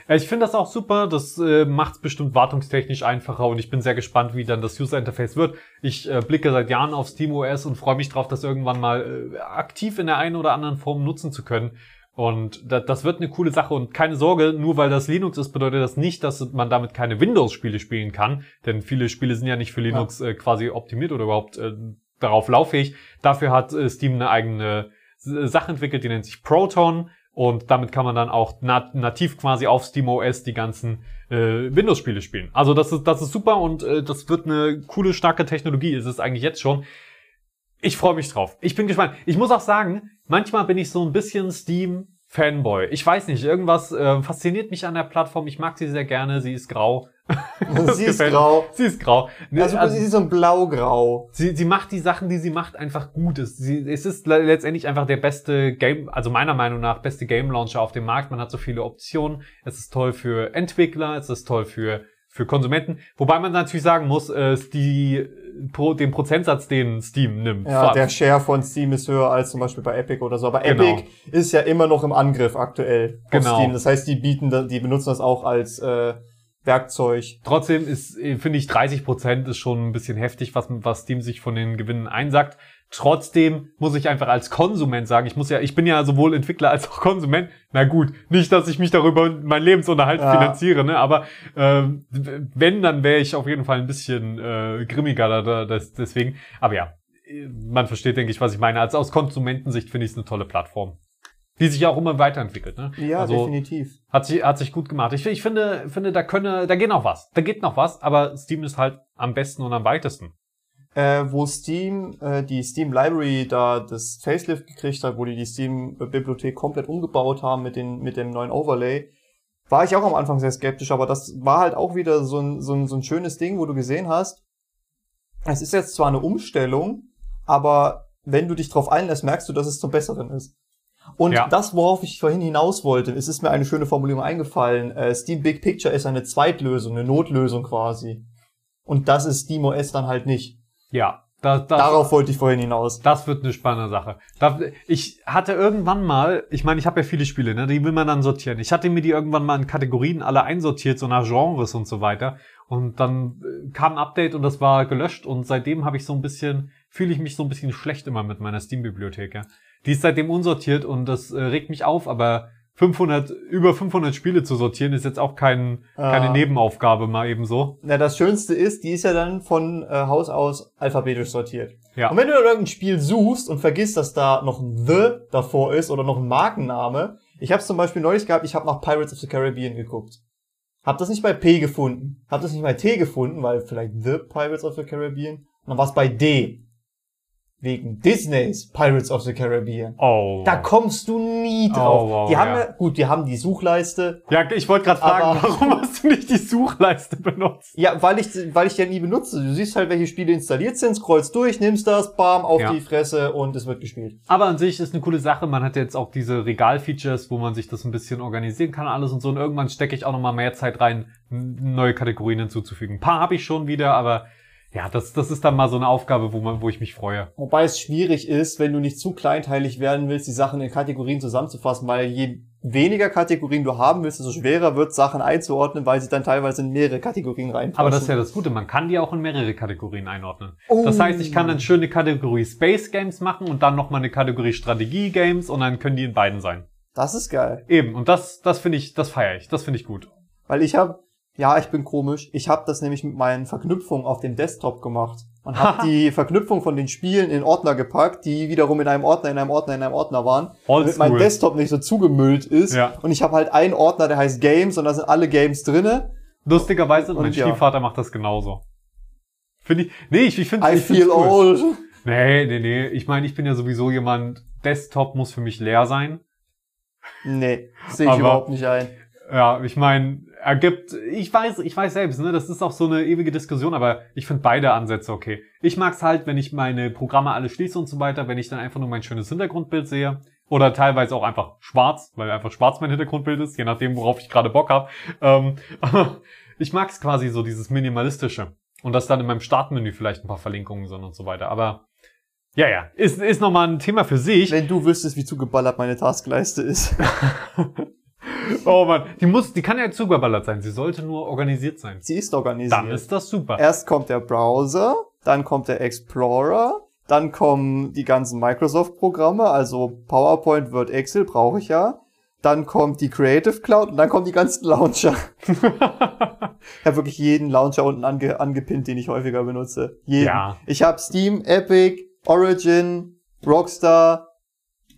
Äh, Ich finde das auch super, das äh, macht es bestimmt wartungstechnisch einfacher und ich bin sehr gespannt, wie dann das User Interface wird. Ich äh, blicke seit Jahren auf SteamOS und freue mich drauf, das irgendwann mal äh, aktiv in der einen oder anderen Form nutzen zu können. Und da, das wird eine coole Sache und keine Sorge, nur weil das Linux ist, bedeutet das nicht, dass man damit keine Windows-Spiele spielen kann, denn viele Spiele sind ja nicht für Linux äh, quasi optimiert oder überhaupt äh, darauf lauffähig. Dafür hat äh, Steam eine eigene S- Sache entwickelt, die nennt sich Proton und damit kann man dann auch nat nativ quasi auf SteamOS die ganzen äh, Windows-Spiele spielen. Also das ist, das ist super und äh, das wird eine coole, starke Technologie. Ist es eigentlich jetzt schon. Ich freue mich drauf. Ich bin gespannt. Ich muss auch sagen, manchmal bin ich so ein bisschen Steam Fanboy. Ich weiß nicht, irgendwas äh, fasziniert mich an der Plattform. Ich mag sie sehr gerne. Sie ist grau. Sie ist mir. grau. Sie ist grau. Ne, Also, also, sie ist so ein blau-grau. sie, sie macht die Sachen, die sie macht, einfach gut. Es, sie, es ist le- letztendlich einfach der beste Game, also meiner Meinung nach beste Game Launcher auf dem Markt. Man hat so viele Optionen. Es ist toll für Entwickler, es ist toll für für Konsumenten. Wobei man natürlich sagen muss, äh, die pro, den Prozentsatz, den Steam nimmt. Ja, Vor- der Share von Steam ist höher als zum Beispiel bei Epic oder so. Aber Genau. Epic ist ja immer noch im Angriff aktuell auf Genau. Steam. Das heißt, die bieten, die benutzen das auch als äh, Werkzeug. Trotzdem ist, äh, finde ich, 30 Prozent ist schon ein bisschen heftig, was, was Steam sich von den Gewinnen einsackt. Trotzdem muss ich einfach als Konsument sagen, ich muss ja, ich bin ja sowohl Entwickler als auch Konsument. Na gut, nicht, dass ich mich darüber meinen Lebensunterhalt Ja. finanziere, ne? Aber ähm, wenn, dann wäre ich auf jeden Fall ein bisschen äh, grimmiger da, da, das, deswegen. Aber ja, äh, man versteht, denke ich, was ich meine. Als aus Konsumentensicht finde ich es eine tolle Plattform. Die sich auch immer weiterentwickelt, ne? Ja, also, definitiv. hat sich, hat sich gut gemacht. Ich, ich finde, finde, da könne, da geht noch was. Da geht noch was, aber Steam ist halt am besten und am weitesten. Äh, wo Steam, äh, die Steam Library da das Facelift gekriegt hat, wo die die Steam-Bibliothek komplett umgebaut haben mit, den, mit dem neuen Overlay, war ich auch am Anfang sehr skeptisch, aber das war halt auch wieder so ein, so ein, so ein schönes Ding, wo du gesehen hast, es ist jetzt zwar eine Umstellung, aber wenn du dich drauf einlässt, merkst du, dass es zum Besseren ist. Und Ja. das, worauf ich vorhin hinaus wollte, es ist mir eine schöne Formulierung eingefallen, äh, Steam Big Picture ist eine Zweitlösung, eine Notlösung quasi. Und das ist SteamOS dann halt nicht. Ja, da, das, Darauf wollte ich vorhin hinaus. das wird eine spannende Sache. Ich hatte irgendwann mal, ich meine, ich habe ja viele Spiele, ne, die will man dann sortieren. Ich hatte mir die irgendwann mal in Kategorien alle einsortiert, so nach Genres und so weiter. Und dann äh, kam ein Update und das war gelöscht und seitdem habe ich so ein bisschen, fühle ich mich so ein bisschen schlecht immer mit meiner Steam-Bibliothek. Ja. Die ist seitdem unsortiert und das äh, regt mich auf, aber 500, über 500 Spiele zu sortieren ist jetzt auch kein, keine Ah. Nebenaufgabe mal eben so. Na, das Schönste ist, die ist ja dann von äh, Haus aus alphabetisch sortiert. Ja. Und wenn du dann irgendein Spiel suchst und vergisst, dass da noch ein The davor ist oder noch ein Markenname, ich habe zum Beispiel neulich gehabt, ich habe nach Pirates of the Caribbean geguckt. Hab das nicht bei P gefunden, hab das nicht bei T gefunden, weil vielleicht The Pirates of the Caribbean, und dann war es bei D. Wegen Disneys Pirates of the Caribbean. Oh. Da kommst du nie drauf. Oh, wow, die haben ja. gut, die haben die Suchleiste, Ja, ich wollte gerade fragen, warum hast du nicht die Suchleiste benutzt? Ja, weil ich, weil ich die ja nie benutze. Du siehst halt, welche Spiele installiert sind, scrollst durch, nimmst das, bam, auf Ja. die Fresse und es wird gespielt. Aber an sich ist eine coole Sache. Man hat jetzt auch diese Regal-Features, wo man sich das ein bisschen organisieren kann, alles und so. Und irgendwann stecke ich auch nochmal mehr Zeit rein, neue Kategorien hinzuzufügen. Ein paar habe ich schon wieder, aber ja, das, das ist dann mal so eine Aufgabe, wo man, wo ich mich freue. Wobei es schwierig ist, wenn du nicht zu kleinteilig werden willst, die Sachen in Kategorien zusammenzufassen, weil je weniger Kategorien du haben willst, desto schwerer wird Sachen einzuordnen, weil sie dann teilweise in mehrere Kategorien reinpassen. Aber das ist ja das Gute, man kann die auch in mehrere Kategorien einordnen. Oh. Das heißt, ich kann dann schön eine Kategorie Space Games machen und dann nochmal eine Kategorie Strategie Games und dann können die in beiden sein. das ist geil. Eben, und das, das finde ich, das feiere ich, das finde ich gut. Weil ich habe, ja, ich bin komisch, ich habe das nämlich mit meinen Verknüpfungen auf dem Desktop gemacht und habe die Verknüpfung von den Spielen in Ordner gepackt, die wiederum in einem Ordner, in einem Ordner, in einem Ordner waren, damit mein Oldschool. Desktop nicht so zugemüllt ist. Ja. Und ich habe halt einen Ordner, der heißt Games und da sind alle Games drinne. Lustigerweise, mein Und ja. Stiefvater macht das genauso. Finde ich, nee, ich, ich finde I ich feel cool. old. Nee, nee, nee. Ich meine, ich bin ja sowieso jemand, Desktop muss für mich leer sein. Nee, sehe ich Aber- überhaupt nicht ein. Ja, ich meine, ergibt, ich weiß, ich weiß selbst, ne, das ist auch so eine ewige Diskussion, aber ich finde beide Ansätze okay. Ich mag's halt, wenn ich meine Programme alle schließe und so weiter, wenn ich dann einfach nur mein schönes Hintergrundbild sehe. Oder teilweise auch einfach schwarz, weil einfach schwarz mein Hintergrundbild ist, je nachdem, worauf ich gerade Bock habe. Ähm, ich mag's quasi so, dieses Minimalistische. Und dass dann in meinem Startmenü vielleicht ein paar Verlinkungen sind und so weiter. Aber ja, ja, ist, ist nochmal ein Thema für sich. Wenn du wüsstest, wie zugeballert meine Taskleiste ist. Oh man, die muss, die kann ja zugeballert sein. Sie sollte nur organisiert sein. Sie ist organisiert. Dann ist das super. Erst kommt der Browser, dann kommt der Explorer, dann kommen die ganzen Microsoft-Programme, also PowerPoint, Word, Excel brauche ich ja. Dann kommt die Creative Cloud und dann kommen die ganzen Launcher. Ich habe wirklich jeden Launcher unten ange angepinnt, den ich häufiger benutze. Jeden. Ja. Ich habe Steam, Epic, Origin, Rockstar.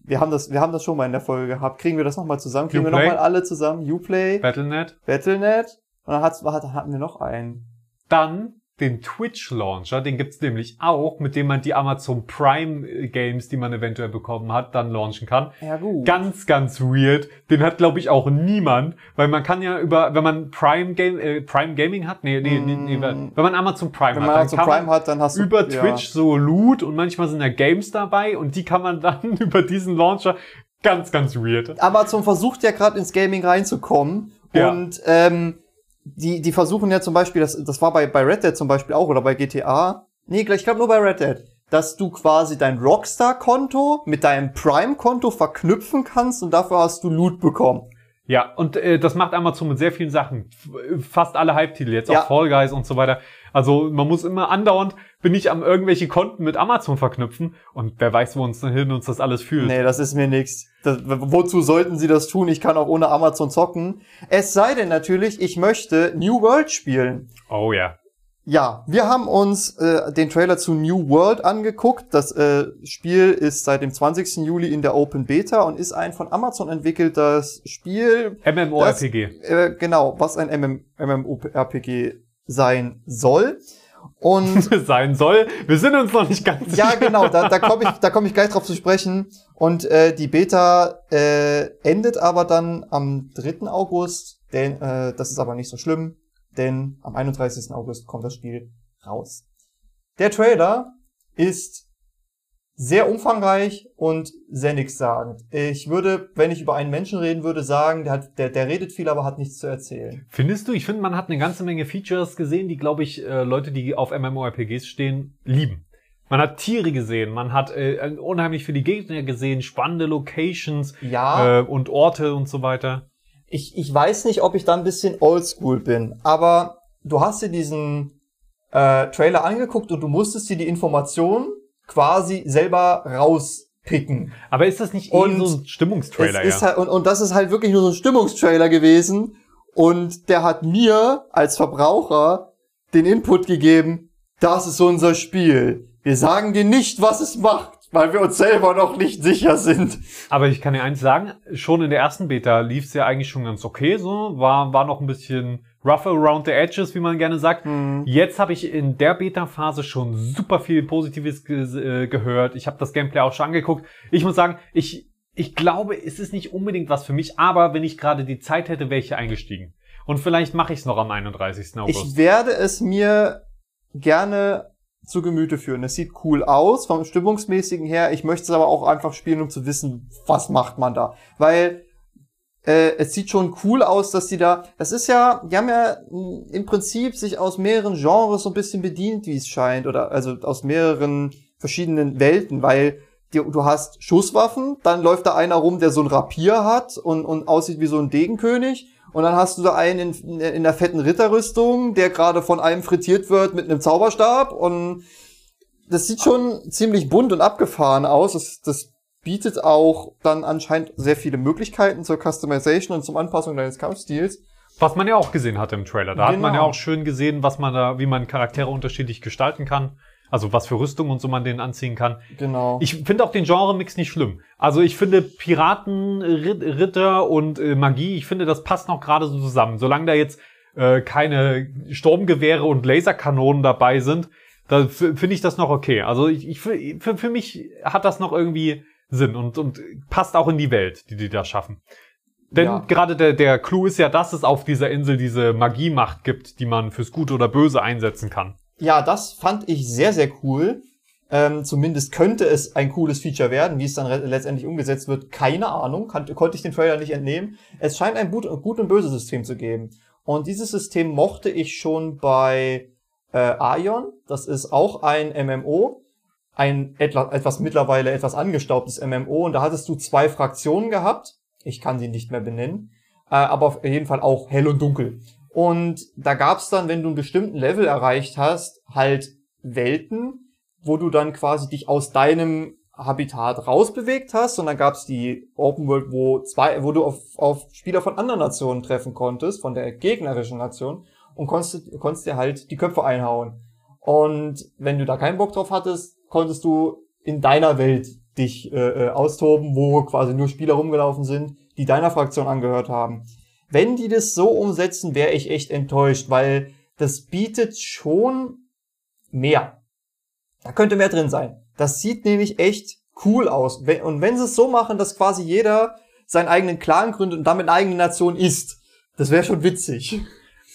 Wir haben das, wir haben das schon mal in der Folge gehabt. Kriegen wir das nochmal zusammen? Kriegen wir Uplay? nochmal alle zusammen? Uplay, Battlenet. Battle.net. Und dann hat's, hat, hatten wir noch einen. Dann den Twitch Launcher, den gibt's nämlich auch, mit dem man die Amazon Prime äh, Games, die man eventuell bekommen hat, dann launchen kann. Ja, gut. Ganz, ganz weird. Den hat, glaube ich, auch niemand, weil man kann ja über, wenn man Prime Game, äh, Prime Gaming hat, nee, nee, nee, nee, wenn man Amazon Prime Wenn hat, man dann Amazon Prime man hat, dann hast du über ja. Twitch so Loot und manchmal sind da Games dabei und die kann man dann über diesen Launcher ganz, ganz weird. Amazon versucht ja gerade ins Gaming reinzukommen Ja. und ähm, die, die versuchen ja zum Beispiel, das, das war bei, bei Red Dead zum Beispiel auch oder bei GTA. Nee, gleich, ich glaube nur bei Red Dead, dass du quasi dein Rockstar-Konto mit deinem Prime-Konto verknüpfen kannst und dafür hast du Loot bekommen. Ja, und äh, das macht Amazon mit sehr vielen Sachen. Fast alle Hype-Titel, jetzt Ja. auch Fall Guys und so weiter. Also man muss immer andauernd, bin ich am irgendwelche Konten mit Amazon verknüpfen und wer weiß, wo uns hin uns das alles fühlt. Nee, das ist mir nix. Das, wozu sollten sie das tun? Ich kann auch ohne Amazon zocken. Es sei denn natürlich, ich möchte New World spielen. Oh ja. Ja, wir haben uns äh, den Trailer zu New World angeguckt. Das äh, Spiel ist seit dem 20. Juli in der Open Beta und ist ein von Amazon entwickeltes Spiel. MMORPG. Äh, genau, was ein MM MMORPG sein soll. Und sein soll. Wir sind uns noch nicht ganz ja, sicher. genau, da, da komme ich, da komm ich gleich drauf zu sprechen. Und äh, die Beta äh, endet aber dann am 3. August. Denn, äh, das ist aber nicht so schlimm, denn am 31. August kommt das Spiel raus. Der Trailer ist sehr umfangreich und sehr nichtssagend. Ich würde, wenn ich über einen Menschen reden würde, sagen, der, hat, der, der redet viel, aber hat nichts zu erzählen. Findest du? Ich finde, man hat eine ganze Menge Features gesehen, die, glaube ich, äh, Leute, die auf MMORPGs stehen, lieben. Man hat Tiere gesehen, man hat äh, unheimlich viele Gegner gesehen, spannende Locations Ja. äh, und Orte und so weiter. ich, ich weiß nicht, ob ich da ein bisschen oldschool bin, aber du hast dir diesen äh, Trailer angeguckt und du musstest dir die Informationen quasi selber rauspicken. Aber ist das nicht eh Und so ein Stimmungstrailer? ja? halt, und, und das ist halt wirklich nur so ein Stimmungstrailer gewesen und der hat mir als Verbraucher den Input gegeben, das ist unser Spiel. Wir sagen dir nicht, was es macht, weil wir uns selber noch nicht sicher sind. Aber ich kann dir eins sagen, schon in der ersten Beta lief es ja eigentlich schon ganz okay so, war, war noch ein bisschen rough around the edges, wie man gerne sagt. Jetzt habe ich in der Beta-Phase schon super viel Positives ge äh, gehört. Ich habe das Gameplay auch schon angeguckt. Ich muss sagen, ich, ich glaube, es ist nicht unbedingt was für mich, aber wenn ich gerade die Zeit hätte, wäre ich hier eingestiegen. Und vielleicht mache ich es noch am 31. August. Ich werde es mir gerne zu Gemüte führen. Es sieht cool aus, vom Stimmungsmäßigen her. Ich möchte es aber auch einfach spielen, um zu wissen, was macht man da. Weil äh, es sieht schon cool aus, dass die da. Das ist ja, die haben ja mh, im Prinzip sich aus mehreren Genres so ein bisschen bedient, wie es scheint. Oder also aus mehreren verschiedenen Welten, weil die, du hast Schusswaffen, dann läuft da einer rum, der so ein Rapier hat und, und aussieht wie so ein Degenkönig. Und dann hast du da einen in, in der fetten Ritterrüstung, der gerade von einem frittiert wird mit einem Zauberstab. Und das sieht schon ziemlich bunt und abgefahren aus. Das, das bietet auch dann anscheinend sehr viele Möglichkeiten zur Customization und zum Anpassung deines Kampfstils. Was man ja auch gesehen hat im Trailer. Da hat man ja Genau. auch schön gesehen, was man da, wie man Charaktere unterschiedlich gestalten kann. Also was für Rüstung und so man denen anziehen kann. Genau. Ich finde auch den Genre-Mix nicht schlimm. Also ich finde Piraten, Rit- Ritter und äh, Magie, ich finde, das passt noch gerade so zusammen. Solange da jetzt äh, keine Sturmgewehre und Laserkanonen dabei sind, da finde ich das noch okay. Also ich, ich für, für mich hat das noch irgendwie Sinn und, und passt auch in die Welt, die die da schaffen. Denn Ja. gerade der, der Clou ist ja, dass es auf dieser Insel diese Magiemacht gibt, die man fürs Gute oder Böse einsetzen kann. Ja, das fand ich sehr, sehr cool. Ähm, zumindest könnte es ein cooles Feature werden. Wie es dann letztendlich umgesetzt wird, keine Ahnung. Kann, konnte ich den Trailer nicht entnehmen. Es scheint ein gut, gut und böse System zu geben. Und dieses System mochte ich schon bei äh, Aion. Das ist auch ein MMO. Ein etla, etwas mittlerweile etwas angestaubtes MMO. Und da hattest du zwei Fraktionen gehabt. Ich kann sie nicht mehr benennen. Äh, aber auf jeden Fall auch hell und dunkel. Und da gab's dann, wenn du einen bestimmten Level erreicht hast, halt Welten, wo du dann quasi dich aus deinem Habitat rausbewegt hast. Und dann gab's die Open World, wo zwei, wo du auf, auf Spieler von anderen Nationen treffen konntest, von der gegnerischen Nation, und konntest, konntest dir halt die Köpfe einhauen. Und wenn du da keinen Bock drauf hattest, konntest du in deiner Welt dich äh, äh, austoben, wo quasi nur Spieler rumgelaufen sind, die deiner Fraktion angehört haben. Wenn die das so umsetzen, wäre ich echt enttäuscht, weil das bietet schon mehr. Da könnte mehr drin sein. Das sieht nämlich echt cool aus. Und wenn sie es so machen, dass quasi jeder seinen eigenen Clan gründet und damit eine eigene Nation ist, das wäre schon witzig.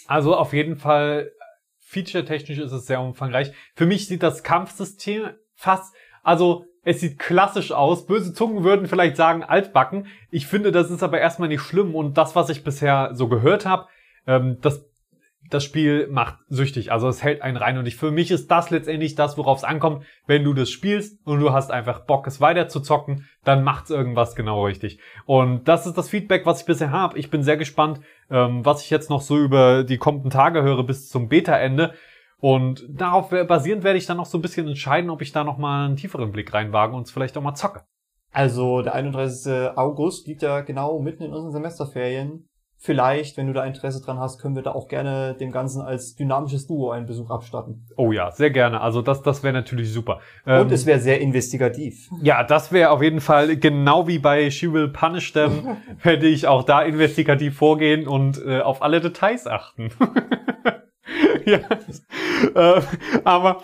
Also auf jeden Fall, feature-technisch ist es sehr umfangreich. Für mich sieht das Kampfsystem fast, also es sieht klassisch aus. Böse Zungen würden vielleicht sagen altbacken. Ich finde, das ist aber erstmal nicht schlimm. Und das, was ich bisher so gehört habe, ähm, das das Spiel macht süchtig. Also es hält einen rein. Und ich, für mich ist das letztendlich das, worauf es ankommt. Wenn du das spielst und du hast einfach Bock, es weiter zu zocken, dann macht's irgendwas genau richtig. Und das ist das Feedback, was ich bisher habe. Ich bin sehr gespannt, ähm, was ich jetzt noch so über die kommenden Tage höre bis zum Beta-Ende. Und darauf basierend werde ich dann noch so ein bisschen entscheiden, ob ich da noch mal einen tieferen Blick reinwage und es vielleicht auch mal zocke. Also der 31. August liegt ja genau mitten in unseren Semesterferien vielleicht, wenn du da Interesse dran hast, können wir da auch gerne dem Ganzen als dynamisches Duo einen Besuch abstatten. Oh ja, sehr gerne. Also das, das wäre natürlich super. Und ähm, es wäre sehr investigativ. Ja, das wäre auf jeden Fall genau wie bei She Will Punish Them, hätte ich auch da investigativ vorgehen und äh, auf alle Details achten. ja. Äh, aber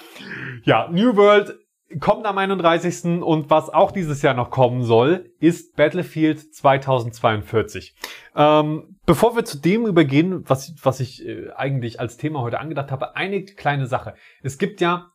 ja, New World kommt am 31. und was auch dieses Jahr noch kommen soll, ist Battlefield 2042. Ähm, bevor wir zu dem übergehen, was, was ich äh, eigentlich als Thema heute angedacht habe, eine kleine Sache. Es gibt ja,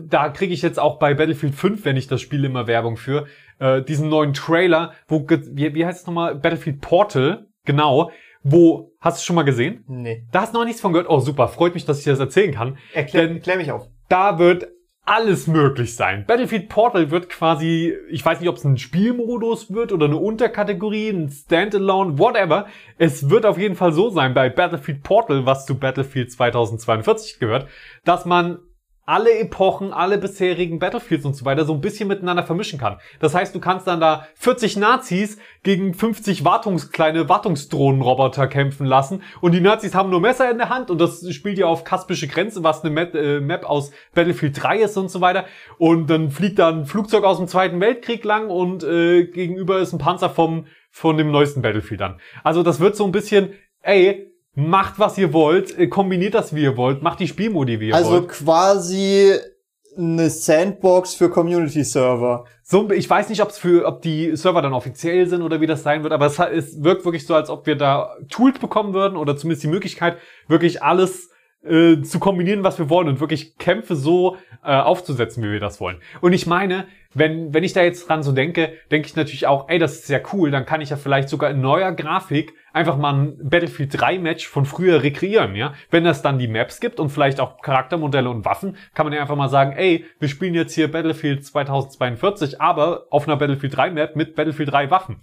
da kriege ich jetzt auch bei Battlefield 5, wenn ich das Spiel immer Werbung für, äh, diesen neuen Trailer, wo, wie, wie heißt es nochmal? Battlefield Portal, genau, wo, hast du schon mal gesehen? Nee. Da hast du noch nichts von gehört? Oh, super, freut mich, dass ich das erzählen kann. Erklär, erklär mich auf. Da wird alles möglich sein. Battlefield Portal wird quasi, ich weiß nicht, ob es ein Spielmodus wird oder eine Unterkategorie, ein Standalone, whatever. Es wird auf jeden Fall so sein bei Battlefield Portal, was zu Battlefield 2042 gehört, dass man alle Epochen, alle bisherigen Battlefields und so weiter so ein bisschen miteinander vermischen kann. Das heißt, du kannst dann da 40 Nazis gegen 50 Wartungs kleine Wartungsdrohnenroboter kämpfen lassen und die Nazis haben nur Messer in der Hand und das spielt ja auf kaspische Grenze, was eine Map, äh, Map aus Battlefield 3 ist und so weiter. Und dann fliegt da ein Flugzeug aus dem Zweiten Weltkrieg lang und äh, gegenüber ist ein Panzer vom von dem neuesten Battlefield dann. Also das wird so ein bisschen, ey, macht, was ihr wollt, äh, kombiniert das, wie ihr wollt, macht die Spielmodi, wie ihr also wollt. Also quasi eine Sandbox für Community-Server. So, ich weiß nicht, ob's für, ob die Server dann offiziell sind oder wie das sein wird, aber es, es wirkt wirklich so, als ob wir da Tools bekommen würden oder zumindest die Möglichkeit, wirklich alles äh, zu kombinieren, was wir wollen und wirklich Kämpfe so äh, aufzusetzen, wie wir das wollen. Und ich meine, wenn, wenn ich da jetzt dran so denke, denke ich natürlich auch, ey, das ist ja cool, dann kann ich ja vielleicht sogar in neuer Grafik einfach mal ein Battlefield 3 Match von früher rekreieren, ja. Wenn es dann die Maps gibt und vielleicht auch Charaktermodelle und Waffen, kann man ja einfach mal sagen, ey, wir spielen jetzt hier Battlefield 2042, aber auf einer Battlefield 3 Map mit Battlefield 3 Waffen.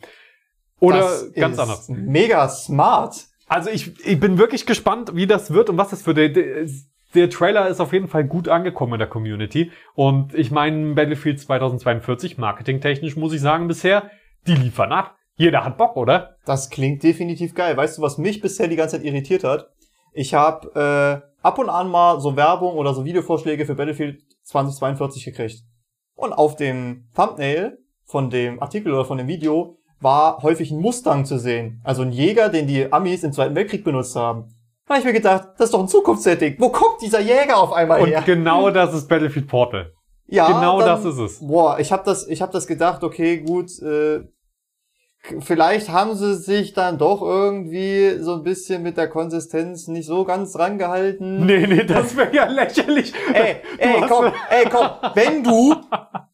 Oder das ganz anders. Mega smart. Also ich, ich bin wirklich gespannt, wie das wird und was das für der, der, Trailer ist auf jeden Fall gut angekommen in der Community. Und ich meine, Battlefield 2042, marketingtechnisch muss ich sagen, bisher, die liefern ab. Jeder hat Bock, oder? Das klingt definitiv geil. Weißt du, was mich bisher die ganze Zeit irritiert hat? Ich habe äh, ab und an mal so Werbung oder so Videovorschläge für Battlefield 2042 gekriegt. Und auf dem Thumbnail von dem Artikel oder von dem Video war häufig ein Mustang zu sehen. Also ein Jäger, den die Amis im Zweiten Weltkrieg benutzt haben. Da habe ich mir gedacht, das ist doch ein Zukunftssetting. Wo kommt dieser Jäger auf einmal Und her? genau das ist Battlefield Portal. Ja, genau dann, das ist es. Boah, ich habe das, ich habe das gedacht. Okay, gut. Äh, vielleicht haben sie sich dann doch irgendwie so ein bisschen mit der Konsistenz nicht so ganz rangehalten. Nee, nee, das wäre ja lächerlich. Ey, ey, komm, ey, komm, wenn du,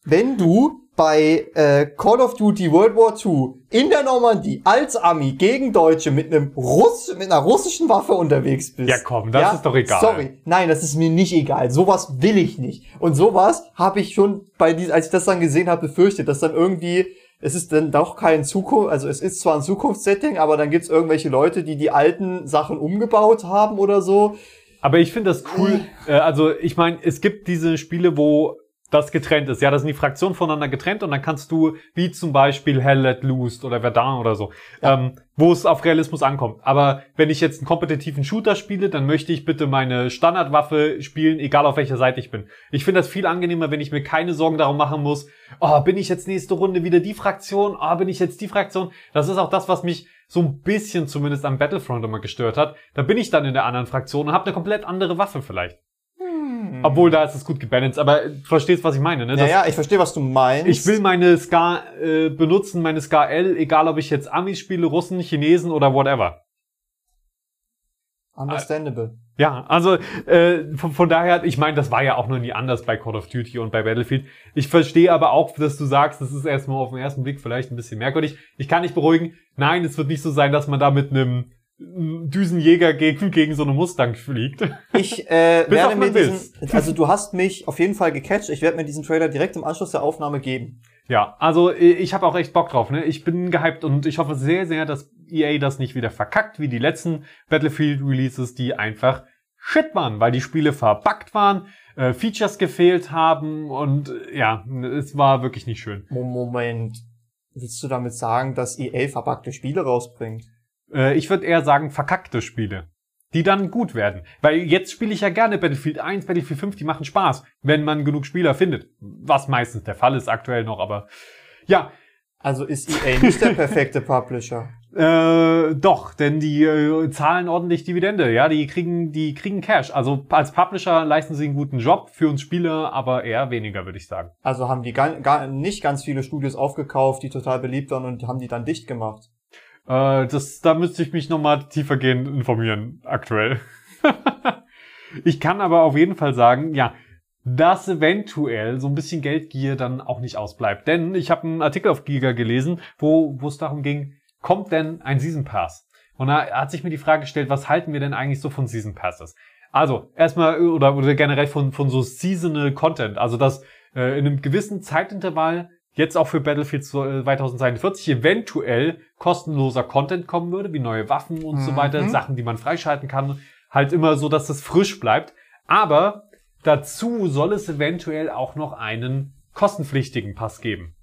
wenn du bei äh, Call of Duty World War II in der Normandie als Ami gegen Deutsche mit einem Russ mit einer russischen Waffe unterwegs bist. Ja, komm, das ja? ist doch egal. Sorry, nein, das ist mir nicht egal. Sowas will ich nicht. Und sowas habe ich schon bei dies, als ich das dann gesehen habe, befürchtet, dass dann irgendwie es ist dann doch kein Zukunft, also es ist zwar ein Zukunftssetting, aber dann gibt's irgendwelche Leute, die die alten Sachen umgebaut haben oder so. Aber ich finde das cool. Äh, also ich meine, es gibt diese Spiele, wo das getrennt ist. Ja, das sind die Fraktionen voneinander getrennt und dann kannst du, wie zum Beispiel Hell Let Loose oder Verdun oder so, ja. ähm, wo es auf Realismus ankommt. Aber wenn ich jetzt einen kompetitiven Shooter spiele, dann möchte ich bitte meine Standardwaffe spielen, egal auf welcher Seite ich bin. Ich finde das viel angenehmer, wenn ich mir keine Sorgen darum machen muss, oh, bin ich jetzt nächste Runde wieder die Fraktion, oh, bin ich jetzt die Fraktion. Das ist auch das, was mich so ein bisschen zumindest am Battlefront immer gestört hat. Da bin ich dann in der anderen Fraktion und habe eine komplett andere Waffe vielleicht. Obwohl, da ist es gut gebalanced. Aber du verstehst, was ich meine, ne? Ja, ja, ich verstehe, was du meinst. Ich will meine Ska äh, benutzen, meine Ska L, egal ob ich jetzt Amis spiele, Russen, Chinesen oder whatever. Understandable. Ja, also äh, von, von daher, ich meine, das war ja auch noch nie anders bei Call of Duty und bei Battlefield. Ich verstehe aber auch, dass du sagst, das ist erstmal auf den ersten Blick vielleicht ein bisschen merkwürdig. Ich kann dich beruhigen, nein, es wird nicht so sein, dass man da mit einem Düsenjäger gegen, gegen so eine Mustang fliegt. Ich äh, werde mir diesen, also du hast mich auf jeden Fall gecatcht. Ich werde mir diesen Trailer direkt im Anschluss der Aufnahme geben. Ja, also äh, ich habe auch echt Bock drauf. Ne? Ich bin gehypt und ich hoffe sehr, sehr, dass EA das nicht wieder verkackt wie die letzten Battlefield-Releases, die einfach shit waren, weil die Spiele verbuggt waren, äh, Features gefehlt haben und äh, ja, es war wirklich nicht schön. Mo- Moment. Willst du damit sagen, dass EA verpackte Spiele rausbringt? Äh, ich würde eher sagen verkackte Spiele, die dann gut werden. Weil jetzt spiele ich ja gerne Battlefield 1, Battlefield 5, die machen Spaß, wenn man genug Spieler findet. Was meistens der Fall ist aktuell noch, aber ja, Also ist EA nicht der perfekte Publisher. Äh, doch, denn die äh, zahlen ordentlich Dividende, ja, die kriegen, die kriegen Cash. Also als Publisher leisten sie einen guten Job für uns Spieler, aber eher weniger, würde ich sagen. Also haben die gar, gar nicht ganz viele Studios aufgekauft, die total beliebt waren und haben die dann dicht gemacht. Äh, das, da müsste ich mich nochmal tiefergehend informieren, aktuell. ich kann aber auf jeden Fall sagen, ja, dass eventuell so ein bisschen Geldgier dann auch nicht ausbleibt. Denn ich habe einen Artikel auf Giga gelesen, wo wo es darum ging, kommt denn ein Season Pass? Und da hat sich mir die Frage gestellt, was halten wir denn eigentlich so von Season Passes? Also, erstmal, oder, oder generell von, von so Seasonal Content. Also, dass äh, in einem gewissen Zeitintervall jetzt auch für Battlefield 2042 eventuell kostenloser Content kommen würde, wie neue Waffen und so Mhm. weiter, Sachen, die man freischalten kann. Halt immer so, dass es frisch bleibt. Aber dazu soll es eventuell auch noch einen kostenpflichtigen Pass geben.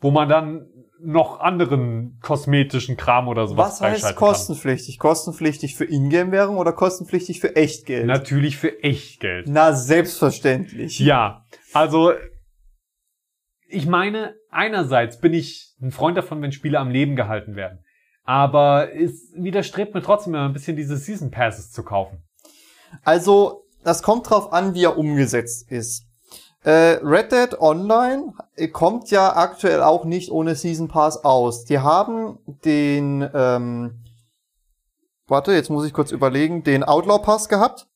Wo man dann noch anderen kosmetischen Kram oder sowas Was heißt kostenpflichtig? Kostenpflichtig für Ingame-Währung oder kostenpflichtig für Echtgeld? kann. Natürlich für Echtgeld. Na, selbstverständlich. Ja, also ich meine, einerseits bin ich ein Freund davon, wenn Spiele am Leben gehalten werden. Aber es widerstrebt mir trotzdem immer ein bisschen diese Season Passes zu kaufen. Also, das kommt drauf an, wie er umgesetzt ist. Äh, Red Dead Online kommt ja aktuell auch nicht ohne Season Pass aus. Die haben den, ähm, warte, jetzt muss ich kurz überlegen, den Outlaw Pass gehabt.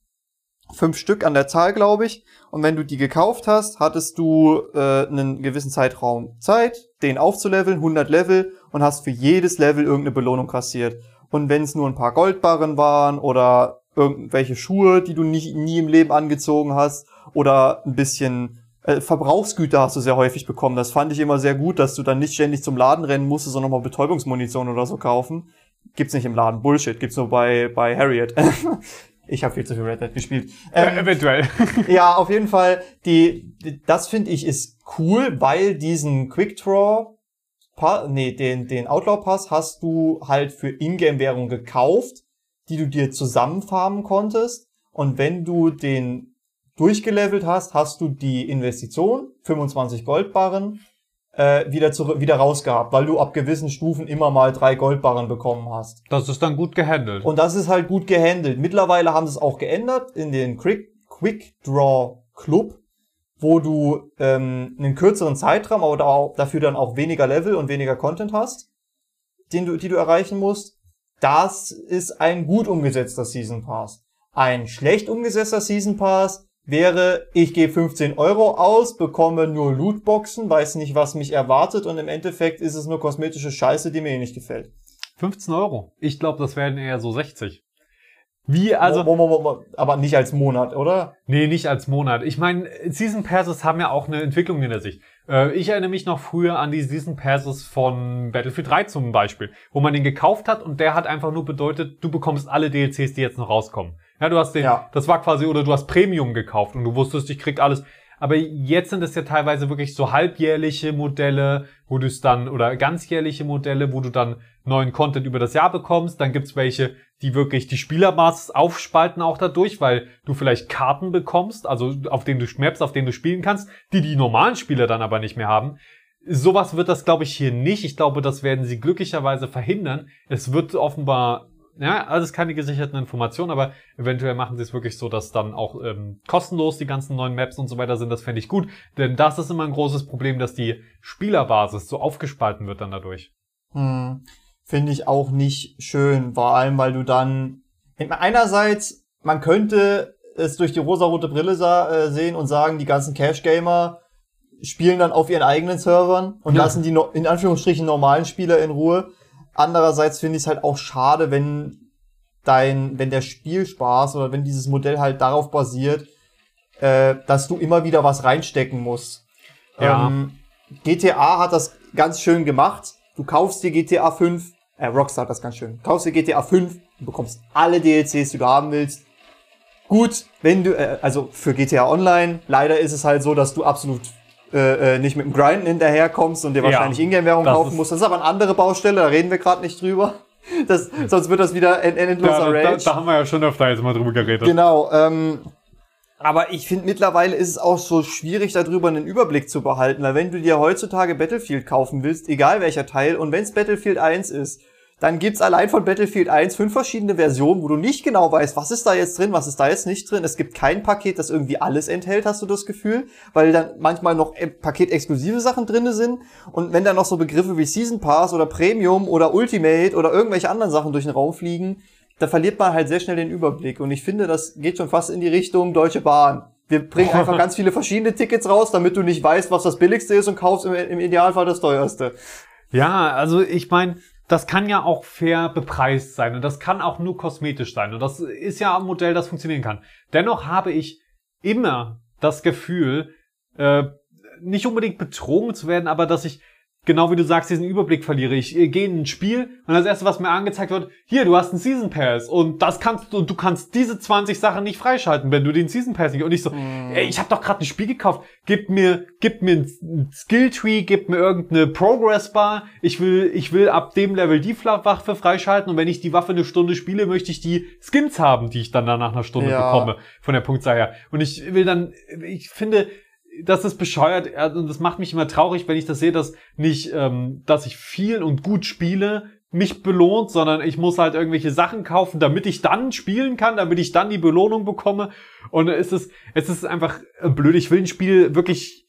Fünf Stück an der Zahl, glaube ich. Und wenn du die gekauft hast, hattest du äh, einen gewissen Zeitraum Zeit, den aufzuleveln, 100 Level, und hast für jedes Level irgendeine Belohnung kassiert. Und wenn es nur ein paar Goldbarren waren oder irgendwelche Schuhe, die du nicht, nie im Leben angezogen hast, oder ein bisschen äh, Verbrauchsgüter hast du sehr häufig bekommen. Das fand ich immer sehr gut, dass du dann nicht ständig zum Laden rennen musstest, sondern mal Betäubungsmunition oder so kaufen. Gibt's nicht im Laden. Bullshit. Gibt's nur bei, bei Harriet. ich habe viel zu viel Red Dead gespielt. Ähm, eventuell. ja, auf jeden Fall. Die, die das finde ich ist cool, weil diesen Quick Draw, Pa- nee, den den Outlaw Pass hast du halt für Ingame Währung gekauft, die du dir zusammenfarmen konntest. Und wenn du den durchgelevelt hast, hast du die Investition 25 Goldbarren äh, wieder zurück, wieder rausgehabt, weil du ab gewissen Stufen immer mal drei Goldbarren bekommen hast. Das ist dann gut gehandelt. Und das ist halt gut gehandelt. Mittlerweile haben sie es auch geändert in den Quick, Quick Draw Club, wo du ähm, einen kürzeren Zeitraum, aber da dafür dann auch weniger Level und weniger Content hast, den du, die du erreichen musst. Das ist ein gut umgesetzter Season Pass. Ein schlecht umgesetzter Season Pass wäre, ich gebe 15 Euro aus, bekomme nur Lootboxen, weiß nicht, was mich erwartet und im Endeffekt ist es nur kosmetische Scheiße, die mir eh nicht gefällt. 15 Euro. Ich glaube, das werden eher so 60. Wie, also, Mo- mo- mo- mo- aber nicht als Monat, oder? Nee, nicht als Monat. Ich meine, Season Passes haben ja auch eine Entwicklung hinter sich. Äh, ich erinnere mich noch früher an die Season Passes von Battlefield 3 zum Beispiel, wo man den gekauft hat und der hat einfach nur bedeutet, du bekommst alle DLCs, die jetzt noch rauskommen. Ja, du hast den, Ja. das war quasi, oder du hast Premium gekauft und du wusstest, ich krieg alles. Aber jetzt sind es ja teilweise wirklich so halbjährliche Modelle, wo du es dann, oder ganzjährliche Modelle, wo du dann neuen Content über das Jahr bekommst. Dann gibt's welche, die wirklich die Spielerbasis aufspalten auch dadurch, weil du vielleicht Karten bekommst, also auf denen du Maps, auf denen du spielen kannst, die die normalen Spieler dann aber nicht mehr haben. Sowas wird das, glaube ich, hier nicht. Ich glaube, das werden sie glücklicherweise verhindern. Es wird offenbar ja, alles keine gesicherten Informationen, aber eventuell machen sie es wirklich so, dass dann auch ähm, kostenlos die ganzen neuen Maps und so weiter sind. Das fände ich gut, denn das ist immer ein großes Problem, dass die Spielerbasis so aufgespalten wird dann dadurch. Hm, Finde ich auch nicht schön, vor allem, weil du dann einerseits, man könnte es durch die rosarote Brille äh, sehen und sagen, die ganzen Cash-Gamer spielen dann auf ihren eigenen Servern und ja. lassen die no in Anführungsstrichen normalen Spieler in Ruhe. Andererseits finde ich es halt auch schade, wenn dein, wenn der Spielspaß oder wenn dieses Modell halt darauf basiert, äh, dass du immer wieder was reinstecken musst. Ja. Ähm, GTA hat das ganz schön gemacht. Du kaufst dir GTA 5, äh, Rockstar hat das ganz schön. Du kaufst dir GTA 5, du bekommst alle DLCs, die du haben willst. Gut, wenn du, äh, also für GTA Online, leider ist es halt so, dass du absolut äh, äh, nicht mit dem Grinden hinterherkommst und dir wahrscheinlich ja, Ingame-Währung kaufen musst. Das ist aber eine andere Baustelle, da reden wir gerade nicht drüber. Das, sonst wird das wieder ein endloser ja, Rage. Da, da, haben wir ja schon öfter jetzt mal drüber geredet. Genau. Ähm, aber ich finde mittlerweile ist es auch so schwierig, darüber einen Überblick zu behalten, weil wenn du dir heutzutage Battlefield kaufen willst, egal welcher Teil, und wenn es Battlefield 1 ist, dann gibt's allein von Battlefield 1 fünf verschiedene Versionen, wo du nicht genau weißt, was ist da jetzt drin, was ist da jetzt nicht drin. Es gibt kein Paket, das irgendwie alles enthält, hast du das Gefühl, weil dann manchmal noch äh, paketexklusive Sachen drinne sind. Und wenn dann noch so Begriffe wie Season Pass oder Premium oder Ultimate oder irgendwelche anderen Sachen durch den Raum fliegen, da verliert man halt sehr schnell den Überblick. Und ich finde, das geht schon fast in die Richtung Deutsche Bahn. Wir bringen einfach ganz viele verschiedene Tickets raus, damit du nicht weißt, was das billigste ist und kaufst im, im Idealfall das teuerste. Ja, also ich meine, das kann ja auch fair bepreist sein und das kann auch nur kosmetisch sein und das ist ja ein Modell, das funktionieren kann. Dennoch habe ich immer das Gefühl, äh, nicht unbedingt betrogen zu werden, aber dass ich genau wie du sagst, diesen Überblick verliere. Ich gehe in ein Spiel und das erste, was mir angezeigt wird, hier, du hast einen Season Pass und das kannst du, du kannst diese 20 Sachen nicht freischalten, wenn du den Season Pass nicht. Und ich so, mm. ey, ich habe doch gerade ein Spiel gekauft. Gib mir, gib mir ein Skill Tree, gib mir irgendeine Progress Bar. Ich will, ich will ab dem Level die Waffe freischalten und wenn ich die Waffe eine Stunde spiele, möchte ich die Skins haben, die ich dann nach einer Stunde ja. bekomme von der Punktzahl her. Und ich will dann, ich finde, das ist bescheuert und das macht mich immer traurig, wenn ich das sehe, dass nicht, ähm, dass ich viel und gut spiele, mich belohnt, sondern ich muss halt irgendwelche Sachen kaufen, damit ich dann spielen kann, damit ich dann die Belohnung bekomme. Und es ist, es ist einfach blöd. Ich will ein Spiel wirklich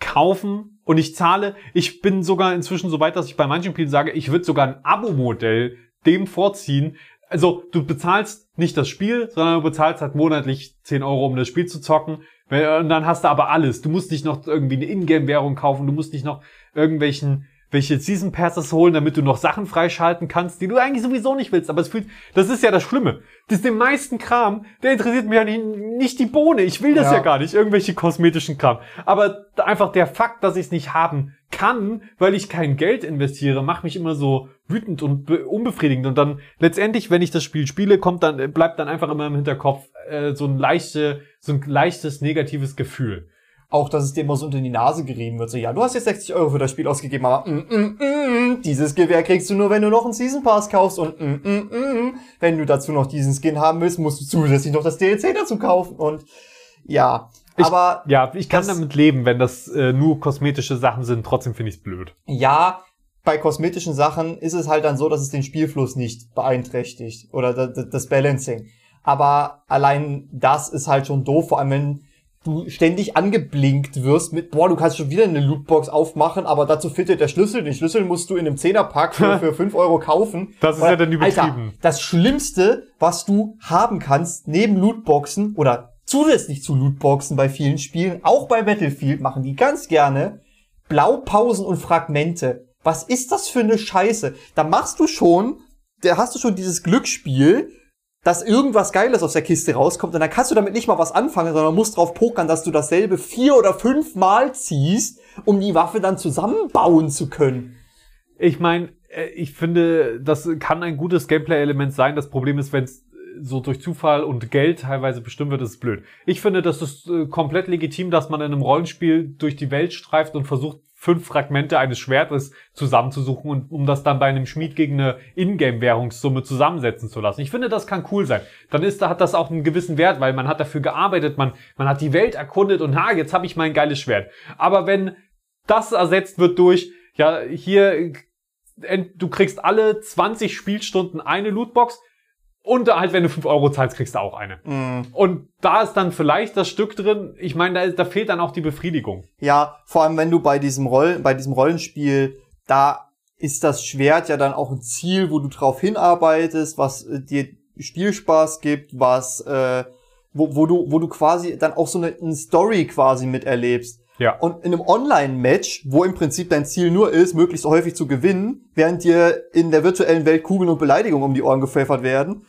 kaufen und ich zahle. Ich bin sogar inzwischen so weit, dass ich bei manchen Spielen sage, ich würde sogar ein Abo-Modell dem vorziehen. Also du bezahlst nicht das Spiel, sondern du bezahlst halt monatlich 10 Euro, um das Spiel zu zocken. Und dann hast du aber alles. Du musst nicht noch irgendwie eine Ingame-Währung kaufen, du musst nicht noch irgendwelchen welche Season Passes holen, damit du noch Sachen freischalten kannst, die du eigentlich sowieso nicht willst. Aber es fühlt, das ist ja das Schlimme. Das ist den meisten Kram, der interessiert mich ja nicht, nicht die Bohne. Ich will das ja. ja gar nicht, irgendwelche kosmetischen Kram. Aber einfach der Fakt, dass ich es nicht haben kann, weil ich kein Geld investiere, macht mich immer so wütend und unbefriedigend. Und dann letztendlich, wenn ich das Spiel spiele, kommt dann, bleibt dann einfach immer im Hinterkopf äh, so ein leichte, so ein leichtes negatives Gefühl auch, dass es dir immer so unter die Nase gerieben wird. So, ja, du hast jetzt 60 Euro für das Spiel ausgegeben, aber mm, mm, mm, dieses Gewehr kriegst du nur, wenn du noch einen Season Pass kaufst und mm, mm, mm, wenn du dazu noch diesen Skin haben willst, musst du zusätzlich noch das DLC dazu kaufen und ja. Ich, aber ja, ich kann das, damit leben, wenn das äh, nur kosmetische Sachen sind. Trotzdem finde ich es blöd. Ja, bei kosmetischen Sachen ist es halt dann so, dass es den Spielfluss nicht beeinträchtigt oder das, das Balancing. Aber allein das ist halt schon doof, vor allem wenn du ständig angeblinkt wirst mit, boah, du kannst schon wieder eine Lootbox aufmachen, aber dazu fehlt dir der Schlüssel. Den Schlüssel musst du in einem Zehnerpack für, für 5 Euro kaufen. Das ist oder, ja dann übertrieben. Alter, das Schlimmste, was du haben kannst, neben Lootboxen oder zusätzlich zu Lootboxen bei vielen Spielen, auch bei Battlefield machen die ganz gerne Blaupausen und Fragmente. Was ist das für eine Scheiße? Da machst du schon, da hast du schon dieses Glücksspiel, dass irgendwas Geiles aus der Kiste rauskommt und dann kannst du damit nicht mal was anfangen, sondern musst drauf pokern, dass du dasselbe vier oder fünf ziehst, um die Waffe dann zusammenbauen zu können. Ich meine, äh, ich finde, das kann ein gutes Gameplay-Element sein. Das Problem ist, wenn es so durch Zufall und Geld teilweise bestimmt wird, ist es blöd. Ich finde, das ist äh, komplett legitim, dass man in einem Rollenspiel durch die Welt streift und versucht, fünf Fragmente eines Schwertes zusammenzusuchen und um das dann bei einem Schmied gegen eine Ingame-Währungssumme zusammensetzen zu lassen. Ich finde, das kann cool sein. Dann ist, da hat das auch einen gewissen Wert, weil man hat dafür gearbeitet, man, man hat die Welt erkundet und ha, jetzt habe ich mein geiles Schwert. Aber wenn das ersetzt wird durch, ja, hier, du kriegst alle 20 Spielstunden eine Lootbox, Und halt, wenn du 5 Euro zahlst, kriegst du auch eine. Mhm. Und da ist dann vielleicht das Stück drin. Ich meine, da, ist- da fehlt dann auch die Befriedigung. Ja, vor allem wenn du bei diesem Roll, bei diesem Rollenspiel, da ist das Schwert ja dann auch ein Ziel, wo du drauf hinarbeitest, was äh, dir Spielspaß gibt, was äh, wo, wo du wo du quasi dann auch so eine, eine Story quasi miterlebst. Ja. Und in einem Online-Match, wo im Prinzip dein Ziel nur ist, möglichst häufig zu gewinnen, während dir in der virtuellen Welt Kugeln und Beleidigungen um die Ohren gepfeffert werden,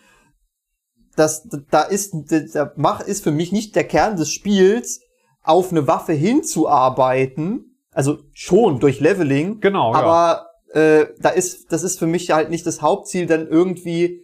das, da ist, der Mach ist für mich nicht der Kern des Spiels, auf eine Waffe hinzuarbeiten. Also schon durch Leveling. Genau, ja. Aber äh, da ist, das ist für mich halt nicht das Hauptziel, dann irgendwie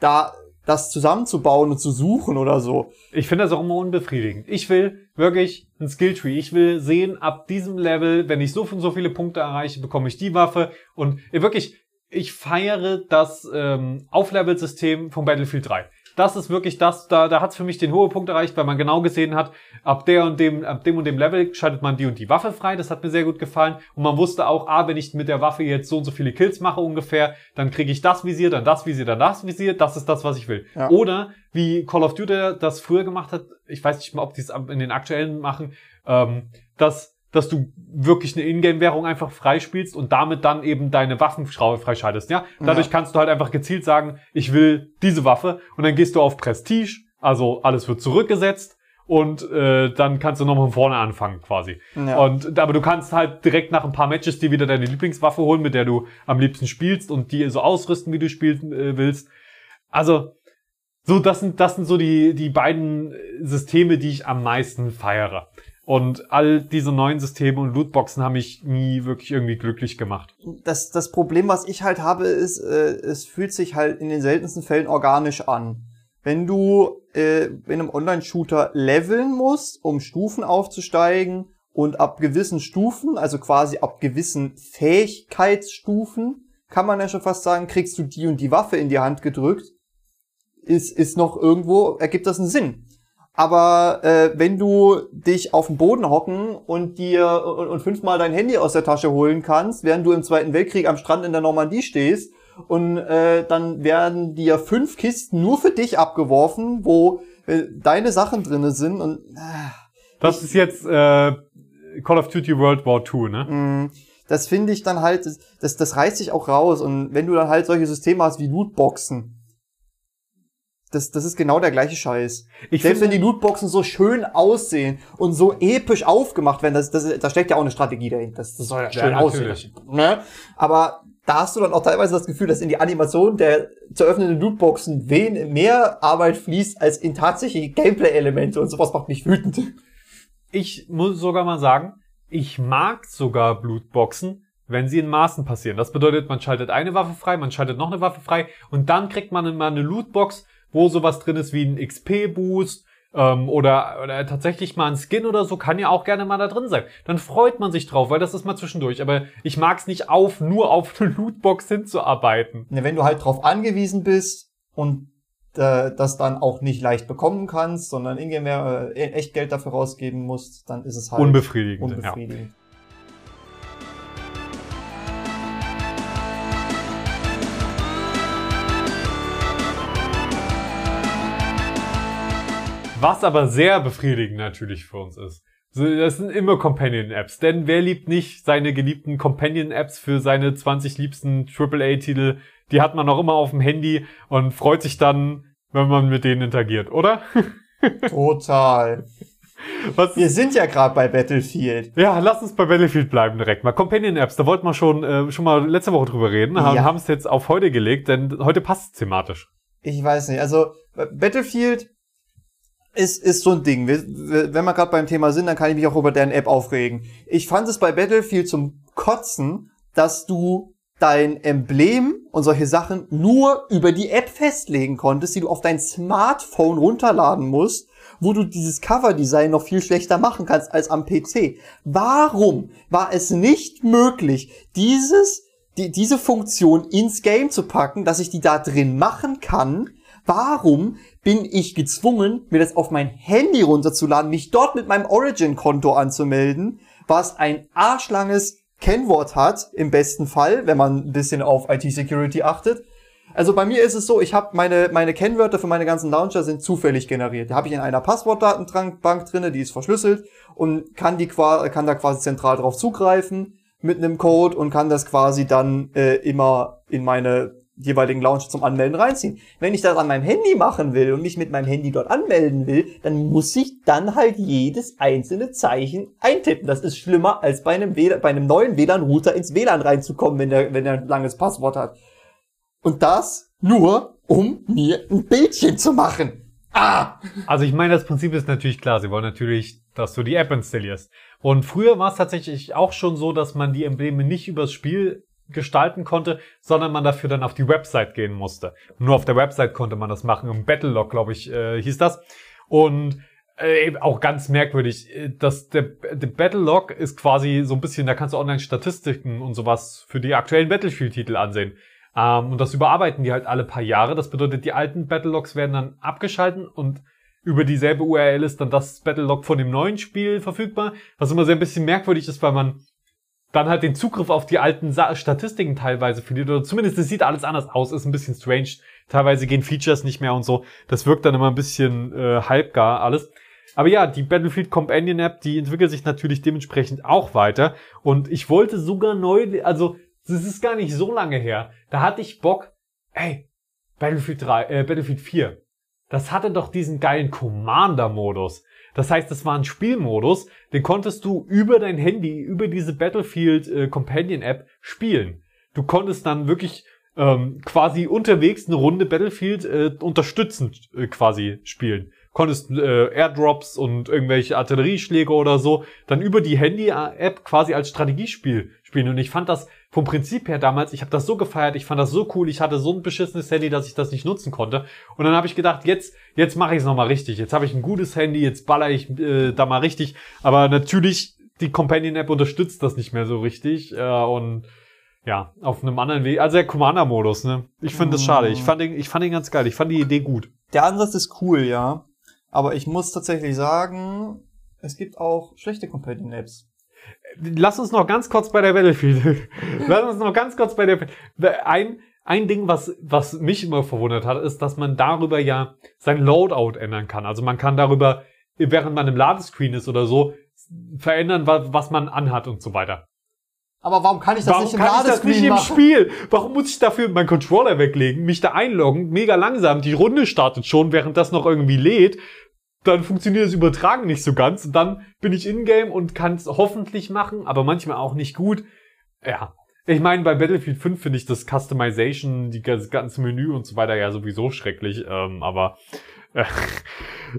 da das zusammenzubauen und zu suchen oder so. Ich finde das auch immer unbefriedigend. Ich will wirklich ein Skilltree. Ich will sehen, ab diesem Level, wenn ich so und so viele Punkte erreiche, bekomme ich die Waffe. Und wirklich, ich feiere das ähm, Auflevel-System von Battlefield 3. Das ist wirklich das, da, da hat es für mich den hohen Punkt erreicht, weil man genau gesehen hat, ab der und dem, ab dem und dem Level schaltet man die und die Waffe frei. Das hat mir sehr gut gefallen. Und man wusste auch, ah, wenn ich mit der Waffe jetzt so und so viele Kills mache ungefähr, dann kriege ich das Visier, dann das Visier, dann das Visier. Das ist das, was ich will. Ja. Oder wie Call of Duty das früher gemacht hat, ich weiß nicht mal, ob die es in den aktuellen machen, ähm, dass dass du wirklich eine Ingame-Währung einfach freispielst und damit dann eben deine Waffenschraube freischaltest, ja? Dadurch Ja. kannst du halt einfach gezielt sagen, ich will diese Waffe und dann gehst du auf Prestige, also alles wird zurückgesetzt und äh, dann kannst du nochmal von vorne anfangen quasi. Ja. Und aber du kannst halt direkt nach ein paar Matches dir wieder deine Lieblingswaffe holen, mit der du am liebsten spielst und die so ausrüsten, wie du spielen äh, willst. Also so das sind das sind so die die beiden Systeme, die ich am meisten feiere. Und all diese neuen Systeme und Lootboxen haben mich nie wirklich irgendwie glücklich gemacht. das, das Problem, was ich halt habe, ist, äh, es fühlt sich halt in den seltensten Fällen organisch an. Wenn du äh, in einem Online-Shooter leveln musst, um Stufen aufzusteigen und ab gewissen Stufen, also quasi ab gewissen Fähigkeitsstufen, kann man ja schon fast sagen, kriegst du die und die Waffe in die Hand gedrückt, ist, ist noch irgendwo, ergibt das einen Sinn. Aber äh, wenn du dich auf den Boden hocken und dir und, und fünfmal dein Handy aus der Tasche holen kannst, während du im Zweiten Weltkrieg am Strand in der Normandie stehst und äh, dann werden dir fünf Kisten nur für dich abgeworfen, wo äh, deine Sachen drinne sind und äh, Das ist jetzt äh, Call of Duty World War II, ne? mh, das finde ich dann halt, das, das reißt sich auch raus und wenn du dann halt solche Systeme hast wie Lootboxen, das, das ist genau der gleiche Scheiß. Ich Selbst wenn die Lootboxen so schön aussehen und so episch aufgemacht werden, das, das, da steckt ja auch eine Strategie dahinter. Das, das soll ja schön aussehen. natürlich. Ne? Aber da hast du dann auch teilweise das Gefühl, dass in die Animation der zu öffnenden Lootboxen wen mehr Arbeit fließt als in tatsächliche Gameplay-Elemente und sowas macht mich wütend. Ich muss sogar mal sagen, ich mag sogar Blutboxen, wenn sie in Maßen passieren. Das bedeutet, man schaltet eine Waffe frei, man schaltet noch eine Waffe frei und dann kriegt man mal eine Lootbox, wo sowas drin ist wie ein XP-Boost ähm, oder, oder tatsächlich mal ein Skin oder so, kann ja auch gerne mal da drin sein. Dann freut man sich drauf, weil das ist mal zwischendurch. Aber ich mag es nicht auf, nur auf eine Lootbox hinzuarbeiten. Ne, wenn du halt drauf angewiesen bist und äh, das dann auch nicht leicht bekommen kannst, sondern ingame äh, echt Geld dafür rausgeben musst, dann ist es halt Unbefriedigend. Ja. Was aber sehr befriedigend natürlich für uns ist. Das sind immer Companion-Apps. Denn wer liebt nicht seine geliebten Companion-Apps für seine 20 liebsten AAA-Titel? Die hat man auch immer auf dem Handy und freut sich dann, wenn man mit denen interagiert, oder? Total. Was, Wir sind ja gerade bei Battlefield. ja, lass uns bei Battlefield bleiben direkt mal. Companion-Apps, da wollten wir schon, äh, schon mal letzte Woche drüber reden, haben Ja. haben es jetzt auf heute gelegt, denn heute passt es thematisch. Ich weiß nicht. Also Battlefield ist, ist so ein Ding. Wenn wir gerade beim Thema sind, dann kann ich mich auch über deren App aufregen. Ich fand es bei Battlefield zum Kotzen, dass du dein Emblem und solche Sachen nur über die App festlegen konntest, die du auf dein Smartphone runterladen musst, wo du dieses Coverdesign noch viel schlechter machen kannst als am PC. Warum war es nicht möglich, dieses, die, diese Funktion ins Game zu packen, dass ich die da drin machen kann? Warum bin ich gezwungen, mir das auf mein Handy runterzuladen, mich dort mit meinem Origin-Konto anzumelden, was ein arschlanges Kennwort hat, im besten Fall, wenn man ein bisschen auf IT-Security achtet, Also bei mir ist es so, ich habe meine meine Kennwörter für meine ganzen Launcher sind zufällig generiert. Die habe ich in einer Passwortdatenbank drinne, die ist verschlüsselt und kann die kann da quasi zentral drauf zugreifen mit einem Code und kann das quasi dann äh, immer in meine jeweiligen Launcher zum Anmelden reinziehen. Wenn ich das an meinem Handy machen will und mich mit meinem Handy dort anmelden will, dann muss ich dann halt jedes einzelne Zeichen eintippen. Das ist schlimmer als bei einem, WLAN, bei einem neuen WLAN-Router ins WLAN reinzukommen, wenn der, wenn ein langes Passwort hat. Und das nur, um mir ein Bildchen zu machen. Ah! Also ich meine, das Prinzip ist natürlich klar. Sie wollen natürlich, dass du die App installierst. Und früher war es tatsächlich auch schon so, dass man die Embleme nicht übers Spiel gestalten konnte, sondern man dafür dann auf die Website gehen musste. Nur auf der Website konnte man das machen. Im Battlelog, glaube ich, äh, hieß das. Und äh, auch ganz merkwürdig, äh, dass der, der Battlelog ist quasi so ein bisschen, da kannst du Online-Statistiken und sowas für die aktuellen Battlefield-Titel ansehen. Ähm, und das überarbeiten die halt alle paar Jahre. Das bedeutet, die alten Battlelogs werden dann abgeschalten und über dieselbe URL ist dann das Battlelog von dem neuen Spiel verfügbar. Was immer sehr ein bisschen merkwürdig ist, weil man dann halt den Zugriff auf die alten Sa Statistiken teilweise verliert. Oder zumindest es sieht alles anders aus, ist ein bisschen strange. Teilweise gehen Features nicht mehr und so. Das wirkt dann immer ein bisschen äh, halbgar alles. Aber ja, die Battlefield Companion App, die entwickelt sich natürlich dementsprechend auch weiter. Und ich wollte sogar neu, also das ist gar nicht so lange her. Da hatte ich Bock, ey, Battlefield 3, äh, Battlefield 4. Das hatte doch diesen geilen Commander-Modus. Das heißt, das war ein Spielmodus, den konntest du über dein Handy, über diese Battlefield äh, Companion App spielen. Du konntest dann wirklich ähm, quasi unterwegs eine Runde Battlefield äh, unterstützend äh, quasi spielen. Konntest äh, Airdrops und irgendwelche Artillerieschläge oder so dann über die Handy-App quasi als Strategiespiel spielen. Und ich fand das vom Prinzip her damals, ich habe das so gefeiert, ich fand das so cool, ich hatte so ein beschissenes Handy, dass ich das nicht nutzen konnte. Und dann habe ich gedacht, jetzt, jetzt mache ich es nochmal richtig. Jetzt habe ich ein gutes Handy, jetzt baller ich äh, da mal richtig. Aber natürlich, die Companion-App unterstützt das nicht mehr so richtig. Äh, und ja, auf einem anderen Weg. Also der Commander-Modus, ne? Ich finde das schade. Ich fand, den, ich fand den ganz geil. Ich fand die Idee gut. Der Ansatz ist cool, ja. Aber ich muss tatsächlich sagen, es gibt auch schlechte Companion-Apps. Lass uns noch ganz kurz bei der Battlefield. Lass uns noch ganz kurz bei der. Ein, ein Ding, was, was mich immer verwundert hat, ist, dass man darüber ja sein Loadout ändern kann. Also man kann darüber, während man im Ladescreen ist oder so, verändern, was, was man anhat und so weiter. Aber warum kann ich das Warum nicht im kann ich das Ladescreen nicht im machen? Spiel? Warum muss ich dafür meinen Controller weglegen, mich da einloggen, mega langsam, die Runde startet schon, während das noch irgendwie lädt, dann funktioniert das Übertragen nicht so ganz und dann bin ich in-game und kann es hoffentlich machen, aber manchmal auch nicht gut. Ja. Ich meine, bei Battlefield 5 finde ich das Customization, die das ganze Menü und so weiter ja sowieso schrecklich, ähm, aber äh,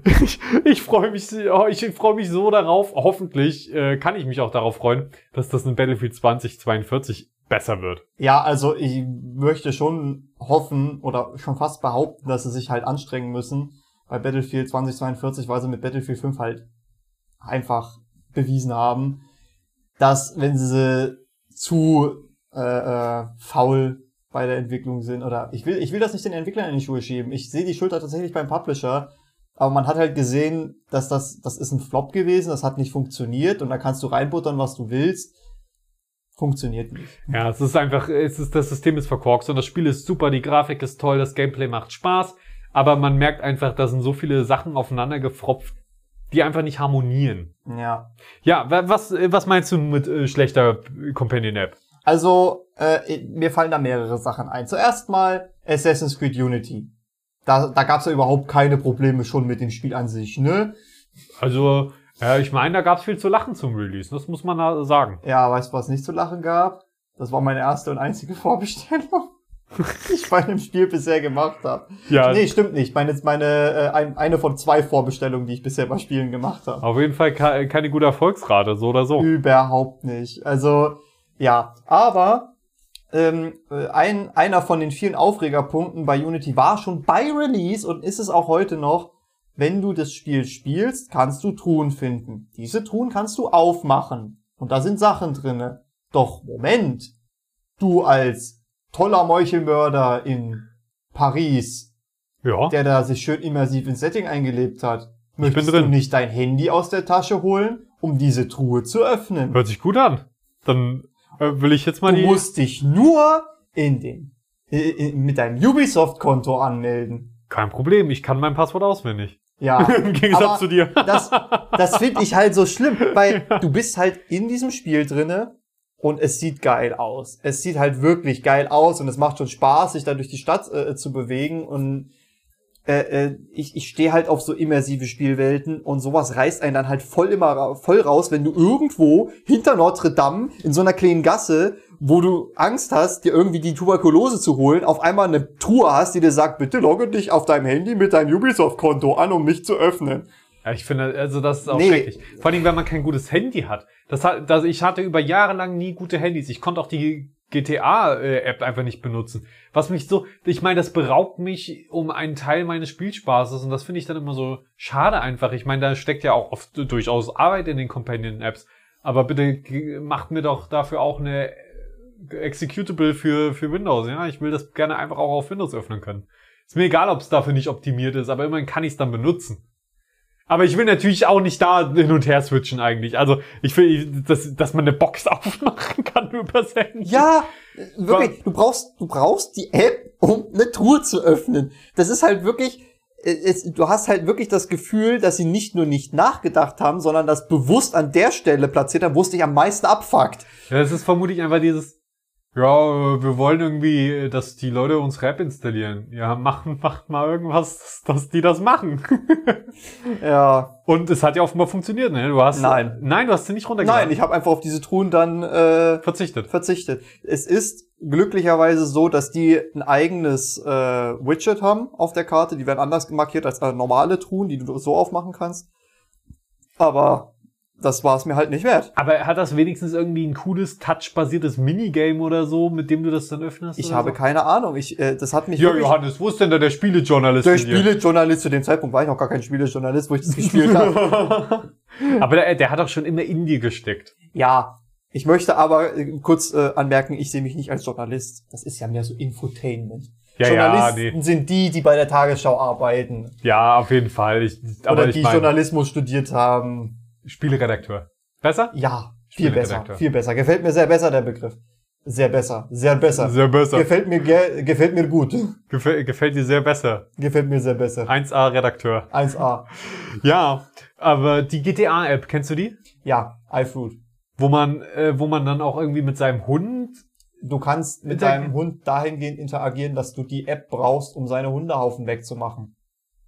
ich, ich freue mich, oh, ich freue mich so darauf. Hoffentlich äh, kann ich mich auch darauf freuen, dass das in Battlefield 2042 besser wird. Ja, also ich möchte schon hoffen oder schon fast behaupten, dass sie sich halt anstrengen müssen bei Battlefield 2042, weil sie mit Battlefield 5 halt einfach bewiesen haben, dass wenn sie zu äh, äh, faul bei der Entwicklung sind oder ich will ich will das nicht den Entwicklern in die Schuhe schieben. Ich sehe die Schulter tatsächlich beim Publisher, aber man hat halt gesehen, dass das das ist ein Flop gewesen, das hat nicht funktioniert und da kannst du reinbuttern, was du willst. Funktioniert nicht. Ja, es ist einfach, es ist, das System ist verkorkst und das Spiel ist super, die Grafik ist toll, das Gameplay macht Spaß, aber man merkt einfach, da sind so viele Sachen aufeinander gefropft, die einfach nicht harmonieren. Ja. Ja, wa- was, äh, was meinst du mit äh, schlechter Companion App? Also, äh, mir fallen da mehrere Sachen ein. Zuerst mal Assassin's Creed Unity. Da, da gab's ja überhaupt keine Probleme schon mit dem Spiel an sich, ne? Also, ja, ich meine, da gab es viel zu lachen zum Release, das muss man da sagen. Ja, weißt du, was nicht zu lachen gab? Das war meine erste und einzige Vorbestellung, ich bei dem Spiel bisher gemacht habe. Ja, Nee, stimmt nicht. Meine, meine äh, ein, eine von zwei Vorbestellungen, die ich bisher bei Spielen gemacht habe. auf jeden Fall ke keine gute Erfolgsrate, so oder so. Überhaupt nicht. Also, ja. Aber ähm, äh, ein, einer von den vielen Aufregerpunkten bei Unity war schon bei Release und ist es auch heute noch, wenn du das Spiel spielst, kannst du Truhen finden. Diese Truhen kannst du aufmachen. Und da sind Sachen drinne. Doch, Moment. Du als toller Meuchelmörder in Paris, Ja. der da sich schön immersiv ins Setting eingelebt hat, bin möchtest drin. du nicht dein Handy aus der Tasche holen, um diese Truhe zu öffnen? Hört sich gut an. Dann äh, will ich jetzt mal Du die. musst dich nur in den äh, äh, mit deinem Ubisoft-Konto anmelden. Kein Problem, ich kann mein Passwort auswendig. Ja. Im Gegensatz zu dir. Das, das finde ich halt so schlimm, weil du bist halt in diesem Spiel drinne und es sieht geil aus. Es sieht halt wirklich geil aus und es macht schon Spaß, sich da durch die Stadt äh, zu bewegen und äh, äh, ich, ich stehe halt auf so immersive Spielwelten und sowas reißt einen dann halt voll immer voll raus, wenn du irgendwo hinter Notre Dame in so einer kleinen Gasse, wo du Angst hast, dir irgendwie die Tuberkulose zu holen, auf einmal eine Truhe hast, die dir sagt, bitte logge dich auf deinem Handy mit deinem Ubisoft-Konto an, um mich zu öffnen. Ja, ich finde, also das ist auch Nee. schrecklich. Vor allem, wenn man kein gutes Handy hat. Das hat, das, ich hatte über Jahre lang nie gute Handys. Ich konnte auch die GTA-App einfach nicht benutzen. Was mich so, ich meine, das beraubt mich um einen Teil meines Spielspaßes und das finde ich dann immer so schade einfach. Ich meine, da steckt ja auch oft durchaus Arbeit in den Companion-Apps. Aber bitte macht mir doch dafür auch eine Executable für, für Windows. Ja, ich will das gerne einfach auch auf Windows öffnen können. Ist mir egal, ob es dafür nicht optimiert ist, aber immerhin kann ich es dann benutzen. Aber ich will natürlich auch nicht da hin und her switchen eigentlich. Also ich will, dass, dass man eine Box aufmachen kann übers Handy. Ja, wirklich, du brauchst, du brauchst die App, um eine Truhe zu öffnen. Das ist halt wirklich, äh, es, du hast halt wirklich das Gefühl, dass sie nicht nur nicht nachgedacht haben, sondern das bewusst an der Stelle platziert haben, wo es dich am meisten abfuckt. Ja, Das ist vermutlich einfach dieses, ja, wir wollen irgendwie, äh, dass die Leute uns Rap installieren. Ja, machen, macht mal irgendwas, dass, die das machen. Ja. Und es hat ja offenbar funktioniert, ne? Du hast, Nein. Nein, du hast sie nicht runtergeladen. Nein, ich habe einfach auf diese Truhen dann äh, verzichtet. verzichtet. Es ist glücklicherweise so, dass die ein eigenes äh, Widget haben auf der Karte. Die werden anders markiert als normale Truhen, die du so aufmachen kannst. Aber das war es mir halt nicht wert. Aber hat das wenigstens irgendwie ein cooles Touch-basiertes Minigame oder so, mit dem du das dann öffnest? Ich habe so? keine Ahnung. Ich, äh, das hat mich Ja. Johannes, wo ist denn da der Spielejournalist? Der? Spielejournalist zu dem Zeitpunkt war ich noch gar kein Spielejournalist, wo ich das gespielt habe. aber der, der hat doch schon immer in dir gesteckt. Ja, ich möchte aber äh, kurz äh, anmerken, ich sehe mich nicht als Journalist. Das ist ja mehr so Infotainment. Ja, ja, Journalisten nee. sind die, die bei der Tagesschau arbeiten. Ja, auf jeden Fall. Ich, aber oder ich die meine, Journalismus studiert haben. Spieleredakteur. Besser? Ja, viel besser, viel besser. Gefällt mir sehr besser, der Begriff. Sehr besser, sehr besser. Sehr besser. Gefällt mir, ge gefällt mir gut. Gefällt, gefällt dir sehr besser. Gefällt mir sehr besser. 1A-Redakteur. 1A. Ja, aber die GTA-App, kennst du die? Ja, iFruit. Wo man, äh, wo man dann auch irgendwie mit seinem Hund Du kannst mit deinem Hund dahingehend interagieren, dass du die App brauchst, um seine Hundehaufen wegzumachen.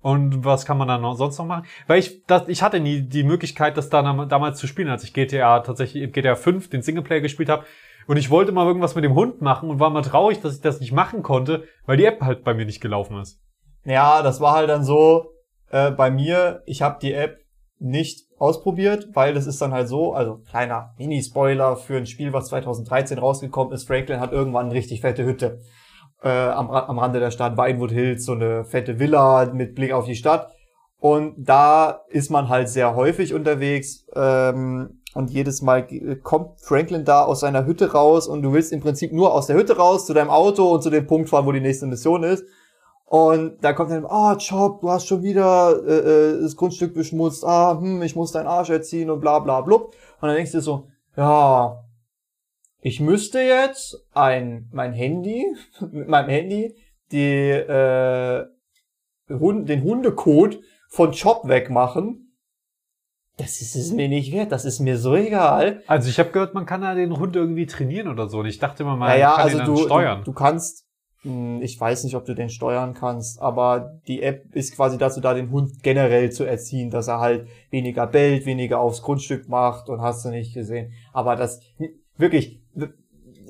Und was kann man dann noch, sonst noch machen? Weil ich, das, ich hatte nie die Möglichkeit, das dann damals zu spielen, als ich GTA tatsächlich, GTA 5, den Singleplayer gespielt habe. Und ich wollte mal irgendwas mit dem Hund machen und war mal traurig, dass ich das nicht machen konnte, weil die App halt bei mir nicht gelaufen ist. Ja, das war halt dann so äh, bei mir, ich habe die App nicht ausprobiert, weil das ist dann halt so, also kleiner Mini-Spoiler für ein Spiel, was 2013 rausgekommen ist. Franklin hat irgendwann eine richtig fette Hütte äh, am, am Rande der Stadt, Vinewood Hills, so eine fette Villa mit Blick auf die Stadt. Und da ist man halt sehr häufig unterwegs ähm, und jedes Mal kommt Franklin da aus seiner Hütte raus und du willst im Prinzip nur aus der Hütte raus zu deinem Auto und zu dem Punkt fahren, wo die nächste Mission ist. Und da kommt dann, ah, Job, du hast schon wieder äh, äh, das Grundstück beschmutzt, ah, hm, ich muss deinen Arsch erziehen und bla bla blub. Und dann denkst du so, ja, ich müsste jetzt ein mein Handy, mit meinem Handy, die, äh, Hund, den Hundecode von Job wegmachen. Das ist es mir nicht wert, das ist mir so egal. Also ich habe gehört, man kann da den Hund irgendwie trainieren oder so. Und ich dachte immer mal, Naja, man kann also dann du, steuern. du, du kannst, mh, ich weiß nicht, ob du den steuern kannst, aber die App ist quasi dazu da, den Hund generell zu erziehen, dass er halt weniger bellt, weniger aufs Grundstück macht und hast du nicht gesehen. Aber das, wirklich,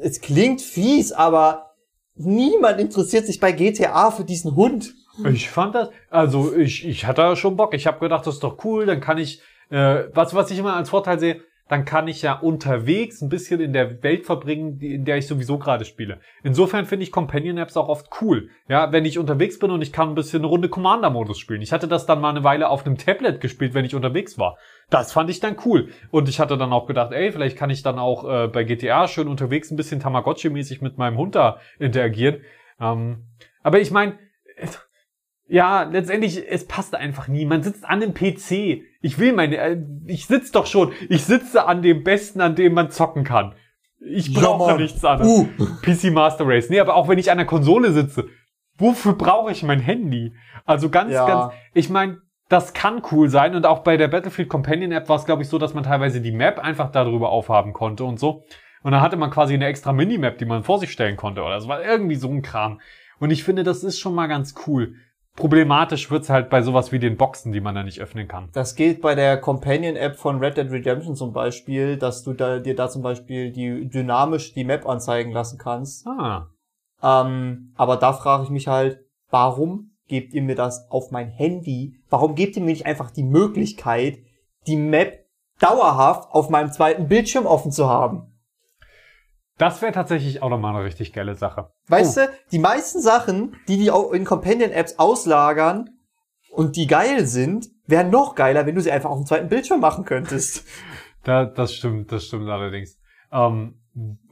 es klingt fies, aber niemand interessiert sich bei GTA für diesen Hund. Ich fand das, also ich, ich hatte schon Bock. Ich habe gedacht, das ist doch cool, dann kann ich, äh, was, was ich immer als Vorteil sehe, dann kann ich ja unterwegs ein bisschen in der Welt verbringen, in der ich sowieso gerade spiele. Insofern finde ich Companion-Apps auch oft cool. Ja, wenn ich unterwegs bin und ich kann ein bisschen eine Runde Commander-Modus spielen. Ich hatte das dann mal eine Weile auf einem Tablet gespielt, wenn ich unterwegs war. Das fand ich dann cool. Und ich hatte dann auch gedacht, ey, vielleicht kann ich dann auch äh, bei GTA schön unterwegs ein bisschen Tamagotchi-mäßig mit meinem Hund da interagieren. Ähm, aber ich meine, ja, letztendlich, es passt einfach nie. Man sitzt an dem PC. Ich will meine, äh, ich sitze doch schon, ich sitze an dem Besten, an dem man zocken kann. Ich Ja, brauche Mann. nichts anderes. Uh. PC Master Race. Nee, aber auch wenn ich an der Konsole sitze, wofür brauche ich mein Handy? Also ganz, Ja. ganz, ich meine, das kann cool sein und auch bei der Battlefield Companion App war es, glaube ich, so, dass man teilweise die Map einfach darüber aufhaben konnte und so. Und dann hatte man quasi eine extra Minimap, die man vor sich stellen konnte oder so. war irgendwie so ein Kram. Und ich finde, das ist schon mal ganz cool. Problematisch wird's halt bei sowas wie den Boxen, die man da nicht öffnen kann. Das geht bei der Companion-App von Red Dead Redemption zum Beispiel, dass du da, dir da zum Beispiel die dynamisch die Map anzeigen lassen kannst. Ah. Ähm, aber da frage ich mich halt, warum gebt ihr mir das auf mein Handy? Warum gebt ihr mir nicht einfach die Möglichkeit, die Map dauerhaft auf meinem zweiten Bildschirm offen zu haben? Das wäre tatsächlich auch nochmal eine richtig geile Sache. Weißt Oh. du, die meisten Sachen, die die auch in Companion-Apps auslagern und die geil sind, wären noch geiler, wenn du sie einfach auf dem zweiten Bildschirm machen könntest. Da, das stimmt, das stimmt allerdings. Ähm,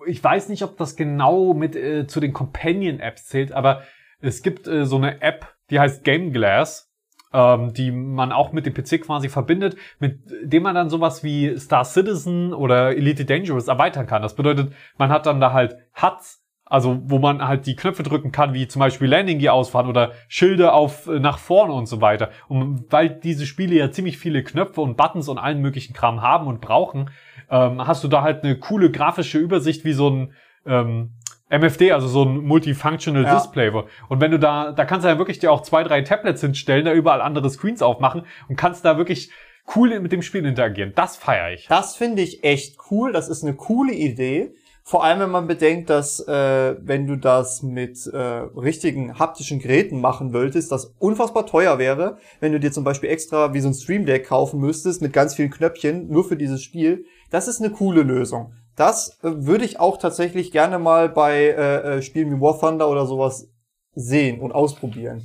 ich weiß nicht, ob das genau mit äh, zu den Companion-Apps zählt, aber es gibt äh, so eine App, die heißt Game Glass, ähm, die man auch mit dem PC quasi verbindet, mit dem man dann sowas wie Star Citizen oder Elite Dangerous erweitern kann. Das bedeutet, man hat dann da halt HUDs, also wo man halt die Knöpfe drücken kann, wie zum Beispiel Landing Gear ausfahren oder Schilde auf äh, nach vorne und so weiter. Und weil diese Spiele ja ziemlich viele Knöpfe und Buttons und allen möglichen Kram haben und brauchen, ähm, hast du da halt eine coole grafische Übersicht wie so ein ähm, MFD, also so ein Multifunctional Ja. Display. Und wenn du da, da kannst du ja wirklich dir auch zwei, drei Tablets hinstellen, da überall andere Screens aufmachen und kannst da wirklich cool mit dem Spiel interagieren. Das feiere ich. Das finde ich echt cool. Das ist eine coole Idee. Vor allem, wenn man bedenkt, dass äh, wenn du das mit äh, richtigen haptischen Geräten machen wolltest, das unfassbar teuer wäre, wenn du dir zum Beispiel extra wie so ein Stream Deck kaufen müsstest mit ganz vielen Knöpfchen nur für dieses Spiel. Das ist eine coole Lösung. Das äh, würde ich auch tatsächlich gerne mal bei äh, äh, Spielen wie War Thunder oder sowas sehen und ausprobieren.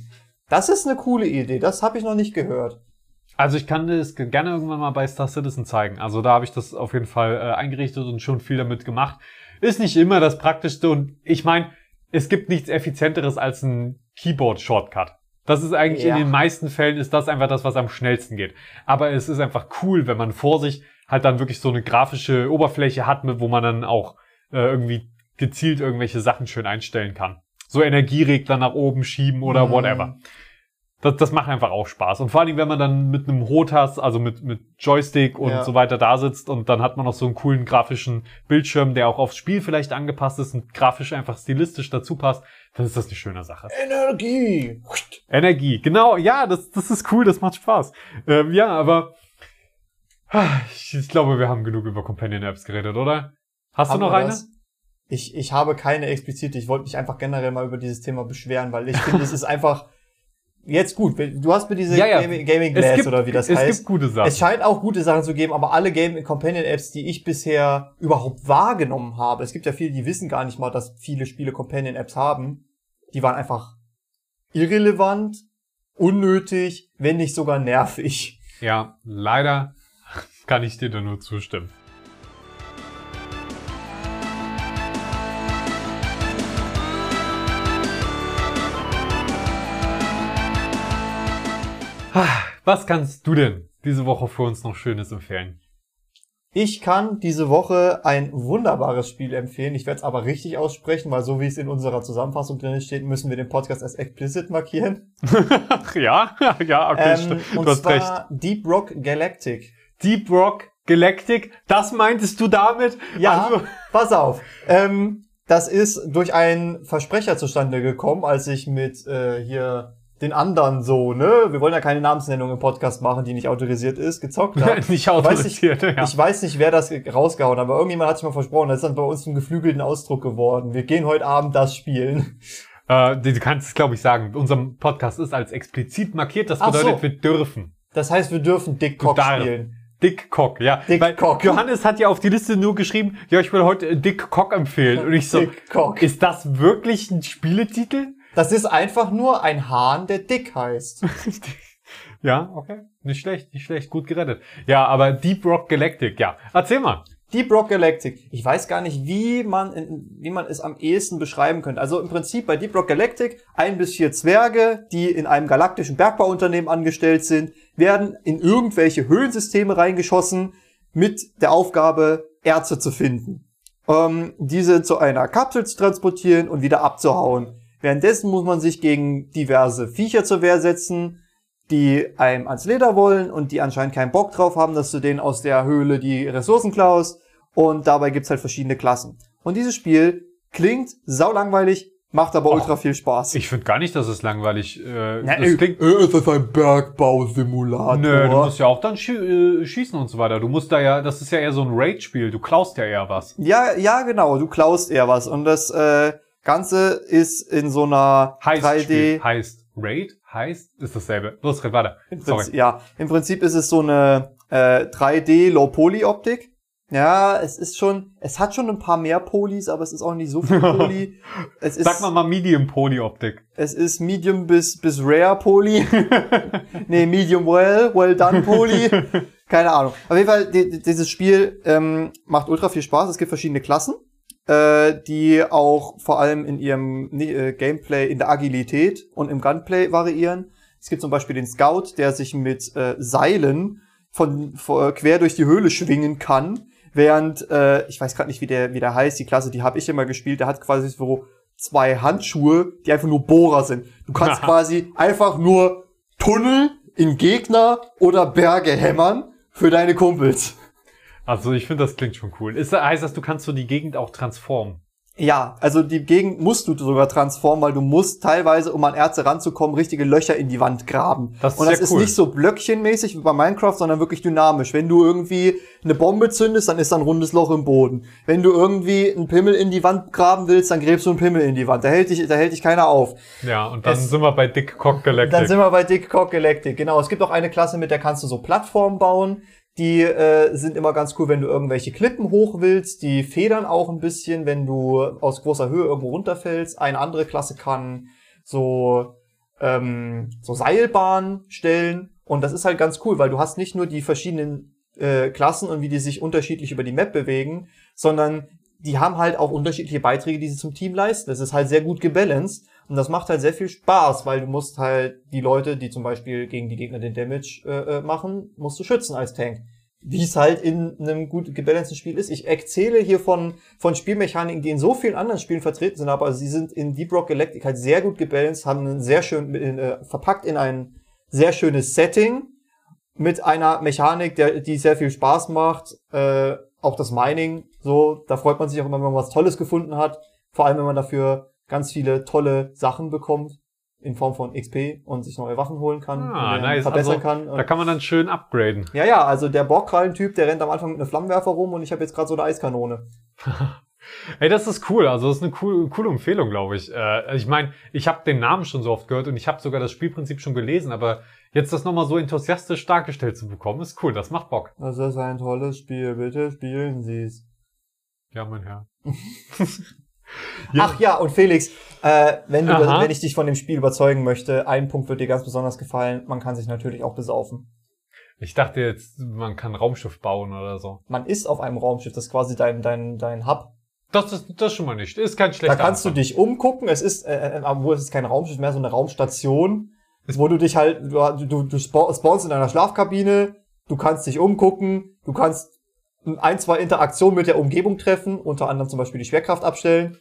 Das ist eine coole Idee. Das habe ich noch nicht gehört. Also ich kann es gerne irgendwann mal bei Star Citizen zeigen. Also da habe ich das auf jeden Fall äh, eingerichtet und schon viel damit gemacht. Ist nicht immer das Praktischste und ich meine, es gibt nichts effizienteres als ein Keyboard-Shortcut. Das ist eigentlich Ja. in den meisten Fällen ist das einfach das, was am schnellsten geht. Aber es ist einfach cool, wenn man vor sich halt dann wirklich so eine grafische Oberfläche hat, wo man dann auch äh, irgendwie gezielt irgendwelche Sachen schön einstellen kann. So Energieregler nach oben schieben oder Mhm. whatever. Das, das macht einfach auch Spaß. Und vor allem, wenn man dann mit einem Rotas, also mit, mit Joystick und Ja. so weiter da sitzt und dann hat man noch so einen coolen grafischen Bildschirm, der auch aufs Spiel vielleicht angepasst ist und grafisch einfach stilistisch dazu passt, dann ist das eine schöne Sache. Energie. Energie, genau, ja, das, das ist cool, das macht Spaß. Ähm, ja, aber ich, ich glaube, wir haben genug über Companion Apps geredet, oder? Hast Haben du noch eine? das? Ich, ich habe keine explizite. Ich wollte mich einfach generell mal über dieses Thema beschweren, weil ich finde, es ist einfach jetzt gut. Du hast mir diese Ja, ja. Gaming, Gaming Es Glass gibt, oder wie das es heißt. gibt gute Sachen. Es scheint auch gute Sachen zu geben, aber alle Game Companion Apps, die ich bisher überhaupt wahrgenommen habe, es gibt ja viele, die wissen gar nicht mal, dass viele Spiele Companion Apps haben. Die waren einfach irrelevant, unnötig, wenn nicht sogar nervig. Ja, leider kann ich dir da nur zustimmen. Ah, Was kannst du denn diese Woche für uns noch Schönes empfehlen? Ich kann diese Woche ein wunderbares Spiel empfehlen. Ich werde es aber richtig aussprechen, weil so wie es in unserer Zusammenfassung drin steht, müssen wir den Podcast als explicit markieren. Ja, ja, okay, Ähm, stimmt. und du hast zwar recht. Deep Rock Galactic. Deep Rock Galactic, das meintest du damit? Ja, Also, pass auf. Ähm, das ist durch einen Versprecher zustande gekommen, als ich mit äh, hier den anderen so, ne, wir wollen ja keine Namensnennung im Podcast machen, die nicht autorisiert ist, gezockt habe. nicht Weiß ich, autorisiert, ja. ich weiß nicht, wer das rausgehauen hat, aber irgendjemand hat sich mal versprochen, das ist dann bei uns zum geflügelten Ausdruck geworden. Wir gehen heute Abend das spielen. Äh, du kannst es, glaube ich, sagen. Unser Podcast ist als explizit markiert. Das bedeutet, so. wir dürfen. Das heißt, wir dürfen Dick Cock spielen. Dick Cock, ja. Dick Weil Cock. Johannes hat ja auf die Liste nur geschrieben, ja, ich will heute Dick Cock empfehlen. Und ich so, Dick Cock. ist das wirklich ein Spieletitel? Das ist einfach nur ein Hahn, der Dick heißt. ja, okay. Nicht schlecht, nicht schlecht. Gut gerettet. Ja, aber Deep Rock Galactic, ja. Erzähl mal. Deep Rock Galactic. Ich weiß gar nicht, wie man, wie man es am ehesten beschreiben könnte. Also im Prinzip bei Deep Rock Galactic ein bis vier Zwerge, die in einem galaktischen Bergbauunternehmen angestellt sind, werden in irgendwelche Höhlensysteme reingeschossen mit der Aufgabe, Erze zu finden. ähm, diese zu einer Kapsel zu transportieren und wieder abzuhauen. Währenddessen muss man sich gegen diverse Viecher zur Wehr setzen, die einem ans Leder wollen und die anscheinend keinen Bock drauf haben, dass du denen aus der Höhle die Ressourcen klaust. Und dabei gibt's halt verschiedene Klassen. Und dieses Spiel klingt saulangweilig, macht aber Och, ultra viel Spaß. Ich finde gar nicht, dass es langweilig äh, Ja, das äh, klingt. äh, ist das ein Bergbausimulator? Nö, du musst ja auch dann schie äh, schießen und so weiter. Du musst da ja, das ist ja eher so ein Raid-Spiel. Du klaust ja eher was. Ja, ja, genau, du klaust eher was. Und das äh, Ganze ist in so einer Heißt 3D. Spiel. Heißt Raid? Heißt? Ist dasselbe. Los, red weiter. Im Sorry. Prinzip, ja, im Prinzip ist es so eine äh, 3D Low-Poly-Optik. Ja, es ist schon, es hat schon ein paar mehr Polis, aber es ist auch nicht so viel Poly. es ist, Sag mal mal Medium Poly Optik. es ist Medium bis bis Rare Poly. nee, Medium well, well done Poly. Keine Ahnung. Auf jeden Fall, die, die, dieses Spiel ähm, macht ultra viel Spaß. Es gibt verschiedene Klassen, äh, die auch vor allem in ihrem äh, Gameplay, in der Agilität und im Gunplay variieren. Es gibt zum Beispiel den Scout, der sich mit äh, Seilen von, von quer durch die Höhle schwingen kann, während äh, ich weiß gerade nicht, wie der wie der heißt. Die Klasse, die habe ich immer gespielt. Der hat quasi so zwei Handschuhe, die einfach nur Bohrer sind. Du kannst quasi einfach nur Tunnel in Gegner oder Berge hämmern für deine Kumpels. Also ich finde, das klingt schon cool. Ist, heißt das, du kannst so die Gegend auch transformen? Ja, also die Gegend musst du sogar transformen, weil du musst teilweise, um an Erze ranzukommen, richtige Löcher in die Wand graben. Das ist Und das ist cool. nicht so blöckchenmäßig wie bei Minecraft, sondern wirklich dynamisch. Wenn du irgendwie eine Bombe zündest, dann ist da ein rundes Loch im Boden. Wenn du irgendwie einen Pimmel in die Wand graben willst, dann gräbst du einen Pimmel in die Wand. Da hält dich, da hält dich keiner auf. Ja, und dann Es- sind wir bei Dick Cock Galactic. Dann sind wir bei Dick Cock Galactic. Genau, es gibt auch eine Klasse, mit der kannst du so Plattformen bauen. Die äh, sind immer ganz cool, wenn du irgendwelche Klippen hoch willst. Die federn auch ein bisschen, wenn du aus großer Höhe irgendwo runterfällst. Eine andere Klasse kann so, ähm, so Seilbahnen stellen. Und das ist halt ganz cool, weil du hast nicht nur die verschiedenen äh, Klassen und wie die sich unterschiedlich über die Map bewegen, sondern die haben halt auch unterschiedliche Beiträge, die sie zum Team leisten. Das ist halt sehr gut gebalanced und das macht halt sehr viel Spaß, weil du musst halt die Leute, die zum Beispiel gegen die Gegner den Damage äh, äh, machen, musst du schützen als Tank. Wie es halt in einem gut gebalanceden Spiel ist. Ich erzähle hier von, von Spielmechaniken, die in so vielen anderen Spielen vertreten sind, aber sie sind in Deep Rock Galactic halt sehr gut gebalanced, haben einen sehr schön, äh, verpackt in ein sehr schönes Setting mit einer Mechanik, der, die sehr viel Spaß macht. Äh, auch das Mining, so, da freut man sich auch immer, wenn man was Tolles gefunden hat. Vor allem, wenn man dafür ganz viele tolle Sachen bekommt in Form von XP und sich neue Waffen holen kann, Ah, und nice. verbessern Also, kann. Da kann man dann schön upgraden. ja, ja, also der Borgkrallen-Typ, der rennt am Anfang mit einem Flammenwerfer rum und ich habe jetzt gerade so eine Eiskanone. Ey, das ist cool. Also das ist eine coole, coole Empfehlung, glaube ich. Äh, ich meine, ich habe den Namen schon so oft gehört und ich habe sogar das Spielprinzip schon gelesen, aber jetzt das nochmal so enthusiastisch dargestellt zu bekommen, ist cool. Das macht Bock. Das ist ein tolles Spiel, bitte spielen Sie's. Ja, mein Herr. Ach ja, und Felix, äh, wenn, du, wenn ich dich von dem Spiel überzeugen möchte, ein Punkt wird dir ganz besonders gefallen, man kann sich natürlich auch besaufen. Ich dachte jetzt, man kann Raumschiff bauen oder so. Man ist auf einem Raumschiff, das ist quasi dein, dein, dein Hub. Das ist das schon mal nicht. Ist kein Da schlechter kannst du Anfang. dich umgucken. Es ist, äh, äh, obwohl es ist kein Raumschiff mehr, so eine Raumstation, wo du dich halt, du, du, du spa- spawnst in einer Schlafkabine, du kannst dich umgucken, du kannst ein, zwei Interaktionen mit der Umgebung treffen, unter anderem zum Beispiel die Schwerkraft abstellen.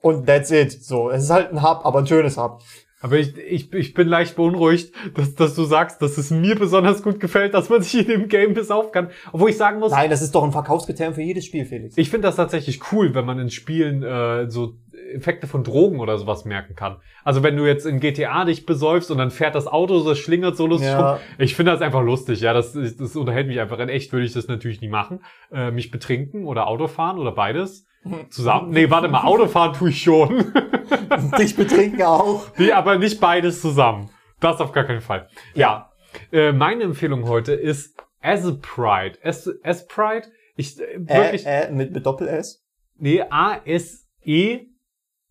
Und that's it. So, es ist halt ein Hub, aber ein schönes Hub. Aber ich, ich, ich bin leicht beunruhigt, dass, dass du sagst, dass es mir besonders gut gefällt, dass man sich in dem Game besaufen kann. Obwohl ich sagen muss, Nein, das ist doch ein Verkaufskriterium für jedes Spiel, Felix. Ich finde das tatsächlich cool, wenn man in Spielen äh, so Effekte von Drogen oder sowas merken kann. Also wenn du jetzt in GTA dich besäufst und dann fährt das Auto, so schlingert so lustig Ja. rum. Ich finde das einfach lustig, ja. Das, das unterhält mich einfach. In echt würde ich das natürlich nie machen. Äh, mich betrinken oder Autofahren oder beides. Zusammen. Nee, warte mal, Autofahren tue ich schon. Dich betrinken auch. nee, aber nicht beides zusammen. Das auf gar keinen Fall. Ja. Äh, meine Empfehlung heute ist As Pride. As, As Pride. Ich äh, wirklich. Äh, äh, mit, mit Doppel-S? Nee,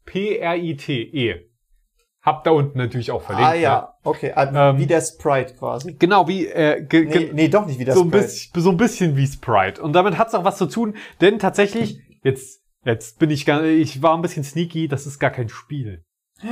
A-S-E-P-R-I-T-E. Hab da unten natürlich auch verlinkt. ah ja, okay. Ah, Ähm, wie der Sprite quasi. Genau, wie, äh, ge, Nee, nee, doch nicht wie der so, ein Sprite. bisschen, so ein bisschen wie Sprite. Und damit hat's auch was zu tun, denn tatsächlich, jetzt, jetzt bin ich gar, ich war ein bisschen sneaky, das ist gar kein Spiel.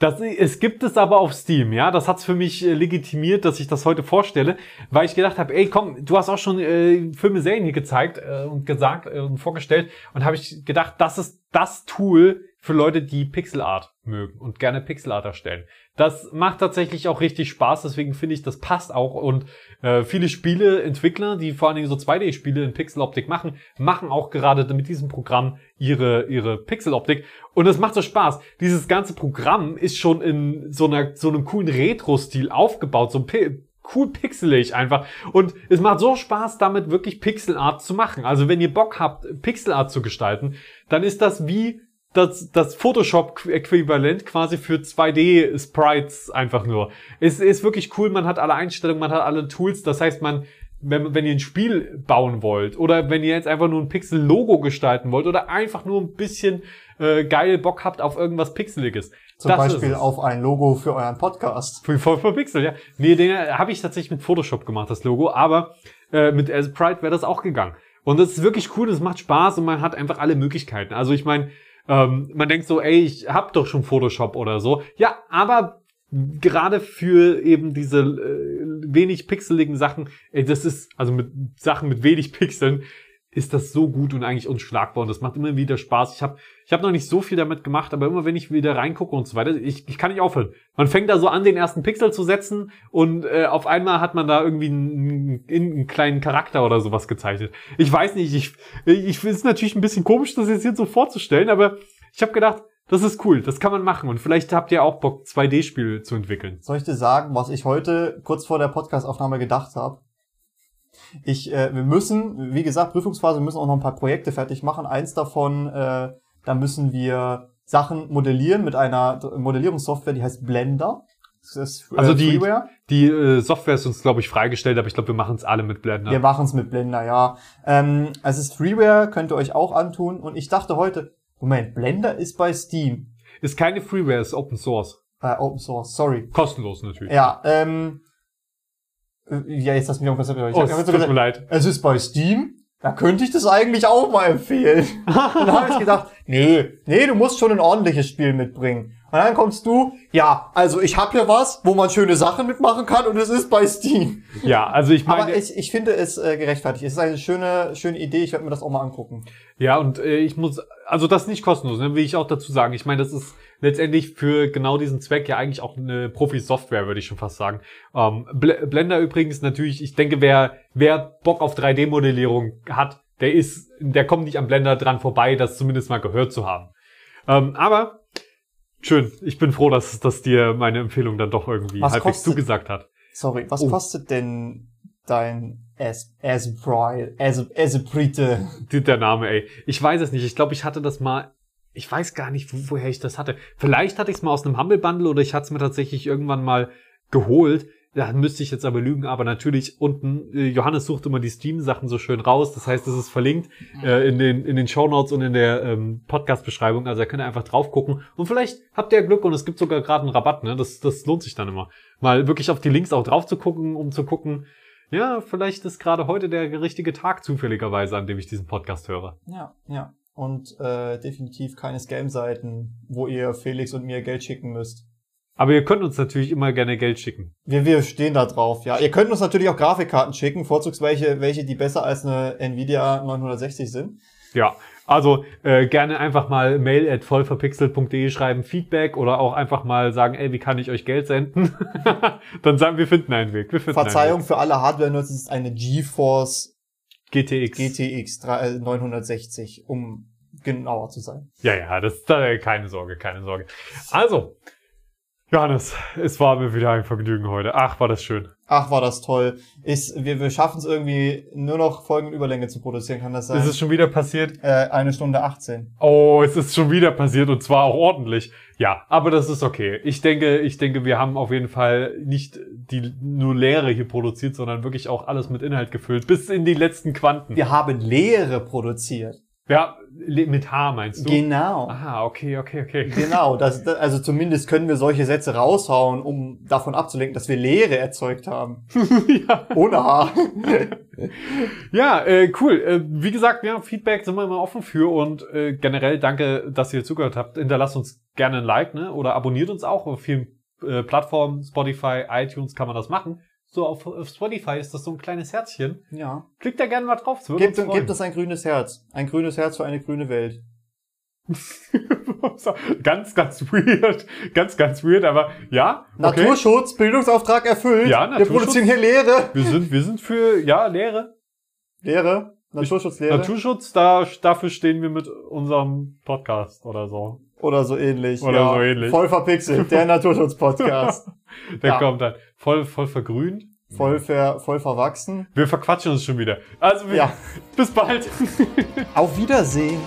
Das, es gibt es aber auf Steam, ja. Das hat's für mich äh, legitimiert, dass ich das heute vorstelle, weil ich gedacht habe, ey, komm, du hast auch schon äh, Filme, Serien hier gezeigt äh, und gesagt äh, und vorgestellt und habe ich gedacht, das ist das Tool für Leute, die Pixel Art mögen und gerne Pixel Art erstellen. Das macht tatsächlich auch richtig Spaß, deswegen finde ich, das passt auch und äh, viele Spiele, Entwickler, die vor allen Dingen so 2D-Spiele in Pixeloptik machen, machen auch gerade mit diesem Programm ihre, ihre Pixeloptik und es macht so Spaß. Dieses ganze Programm ist schon in so einer, so einem coolen Retro-Stil aufgebaut, so cool pixelig einfach. Und es macht so Spaß, damit wirklich Pixelart zu machen. Also wenn ihr Bock habt, Pixelart zu gestalten, dann ist das wie das, das Photoshop-Äquivalent quasi für 2D-Sprites einfach nur. Es ist wirklich cool, man hat alle Einstellungen, man hat alle Tools, das heißt, man, wenn, wenn ihr ein Spiel bauen wollt oder wenn ihr jetzt einfach nur ein Pixel-Logo gestalten wollt oder einfach nur ein bisschen äh, geil Bock habt auf irgendwas Pixeliges. Zum Beispiel auf ein Logo für euren Podcast. Für, für, für Pixel, ja. Nee, den habe ich tatsächlich mit Photoshop gemacht, das Logo, aber äh, mit Sprite wäre das auch gegangen. Und das ist wirklich cool, das macht Spaß und man hat einfach alle Möglichkeiten. Also ich meine, ähm, man denkt so, ey, ich hab doch schon Photoshop oder so. Ja, aber gerade für eben diese äh, wenig pixeligen Sachen, ey, das ist, also mit Sachen mit wenig Pixeln, ist das so gut und eigentlich unschlagbar und das macht immer wieder Spaß. Ich habe ich hab noch nicht so viel damit gemacht, aber immer wenn ich wieder reingucke und so weiter, ich, ich kann nicht aufhören. Man fängt da so an, den ersten Pixel zu setzen und äh, auf einmal hat man da irgendwie einen, einen kleinen Charakter oder sowas gezeichnet. Ich weiß nicht, ich, ich es natürlich ein bisschen komisch, das jetzt hier so vorzustellen, aber ich habe gedacht, das ist cool, das kann man machen und vielleicht habt ihr auch Bock, 2D-Spiele zu entwickeln. Soll ich dir sagen, was ich heute kurz vor der Podcastaufnahme gedacht habe? Ich, äh, wir müssen, wie gesagt, Prüfungsphase, wir müssen auch noch ein paar Projekte fertig machen. Eins davon, äh, da müssen wir Sachen modellieren mit einer Modellierungssoftware, die heißt Blender. Ist, äh, also die, Freeware. die äh, Software ist uns, glaube ich, freigestellt, aber ich glaube, wir machen es alle mit Blender. Wir machen es mit Blender, ja. Ähm, es ist Freeware, könnt ihr euch auch antun. Und ich dachte heute, Moment, Blender ist bei Steam. Ist keine Freeware, ist Open Source. Äh, Open Source, sorry. Kostenlos natürlich. Ja, ähm, äh, ja, jetzt hast du mich irgendwas oh, ich es tut mir leid. Es ist bei Steam. Da könnte ich das eigentlich auch mal empfehlen. und dann habe ich gedacht, nee, nee, du musst schon ein ordentliches Spiel mitbringen. Und dann kommst du, ja, also ich habe hier was, wo man schöne Sachen mitmachen kann und es ist bei Steam. Ja, also ich meine... Aber ich, ich finde es äh, gerechtfertigt. Es ist eine schöne, schöne Idee. Ich werde mir das auch mal angucken. Ja, und äh, ich muss, also das ist nicht kostenlos, ne, will ich auch dazu sagen. Ich meine, das ist letztendlich für genau diesen Zweck ja eigentlich auch eine Profi-Software, würde ich schon fast sagen. Ähm, Blender übrigens natürlich, ich denke, wer, wer Bock auf 3D-Modellierung hat, der ist, der kommt nicht am Blender dran vorbei, das zumindest mal gehört zu haben. Ähm, aber Schön. Ich bin froh, dass, dass dir meine Empfehlung dann doch irgendwie was halbwegs kostet, zugesagt hat. Sorry, was oh. kostet denn dein As, As Bride, As, As Brite? Der Name, ey. Ich weiß es nicht. Ich glaube, ich hatte das mal, ich weiß gar nicht, wo, woher ich das hatte. Vielleicht hatte ich es mal aus einem Humble Bundle oder ich hatte es mir tatsächlich irgendwann mal geholt. Da müsste ich jetzt aber lügen, aber natürlich unten, äh, Johannes sucht immer die Steam-Sachen so schön raus. Das heißt, es ist verlinkt äh, in den, in den Show Notes und in der ähm, Podcast-Beschreibung. Also da könnt ihr einfach drauf gucken. Und vielleicht habt ihr Glück und es gibt sogar gerade einen Rabatt, ne? Das, das lohnt sich dann immer. Mal wirklich auf die Links auch drauf zu gucken, um zu gucken, ja, vielleicht ist gerade heute der richtige Tag zufälligerweise, an dem ich diesen Podcast höre. Ja, ja. Und äh, definitiv keine Scam-Seiten, wo ihr Felix und mir Geld schicken müsst. Aber ihr könnt uns natürlich immer gerne Geld schicken. Wir, wir stehen da drauf, ja. Ihr könnt uns natürlich auch Grafikkarten schicken, vorzugsweise welche, die besser als eine Nvidia 960 sind. Ja, also äh, gerne einfach mal mail at vollverpixelt.de schreiben, Feedback oder auch einfach mal sagen, ey, wie kann ich euch Geld senden? Dann sagen wir finden einen Weg. Wir finden Verzeihung einen Weg. für alle Hardware-Nutzer, es ist eine GeForce GTX. GTX 960, um genauer zu sein. Ja, ja, das äh, keine Sorge, keine Sorge. Also, Johannes, es war mir wieder ein Vergnügen heute. Ach, war das schön. Ach, war das toll. Ist, wir, wir schaffen es irgendwie nur noch folgende Überlänge zu produzieren, kann das sein? Ist es schon wieder passiert? Äh, eine Stunde 18. Oh, es ist schon wieder passiert und zwar auch ordentlich. Ja, aber das ist okay. Ich denke, ich denke, wir haben auf jeden Fall nicht die nur Leere hier produziert, sondern wirklich auch alles mit Inhalt gefüllt, bis in die letzten Quanten. Wir haben Leere produziert. Ja, mit H meinst du? Genau. Ah, okay, okay, okay. Genau, das, das, also zumindest können wir solche Sätze raushauen, um davon abzulenken, dass wir Leere erzeugt haben. ja, Ohne H. ja äh, cool. Äh, wie gesagt, ja, Feedback sind wir immer offen für und äh, generell danke, dass ihr zugehört habt. Hinterlasst uns gerne ein Like, ne? Oder abonniert uns auch auf vielen äh, Plattformen, Spotify, iTunes kann man das machen. So auf, auf Spotify ist das so ein kleines Herzchen. Ja. Klickt da gerne mal drauf. es Gibt, uns gibt es ein grünes Herz. Ein grünes Herz für eine grüne Welt. ganz, ganz weird. Ganz, ganz weird, aber ja. Okay. Naturschutz, Bildungsauftrag erfüllt. Ja, Wir Naturschutz. produzieren hier Leere. Wir sind, wir sind für, ja, Lehre. Leere. Naturschutzlehre. Naturschutz, da, dafür stehen wir mit unserem Podcast oder so. Oder so ähnlich. Oder ja. so ähnlich. Voll verpixelt. Der Naturschutz-Podcast. Der Ja. kommt dann voll, voll vergrünt. voll, ver, voll verwachsen. Wir verquatschen uns schon wieder. Also, wir, Ja. bis bald. Auf Wiedersehen.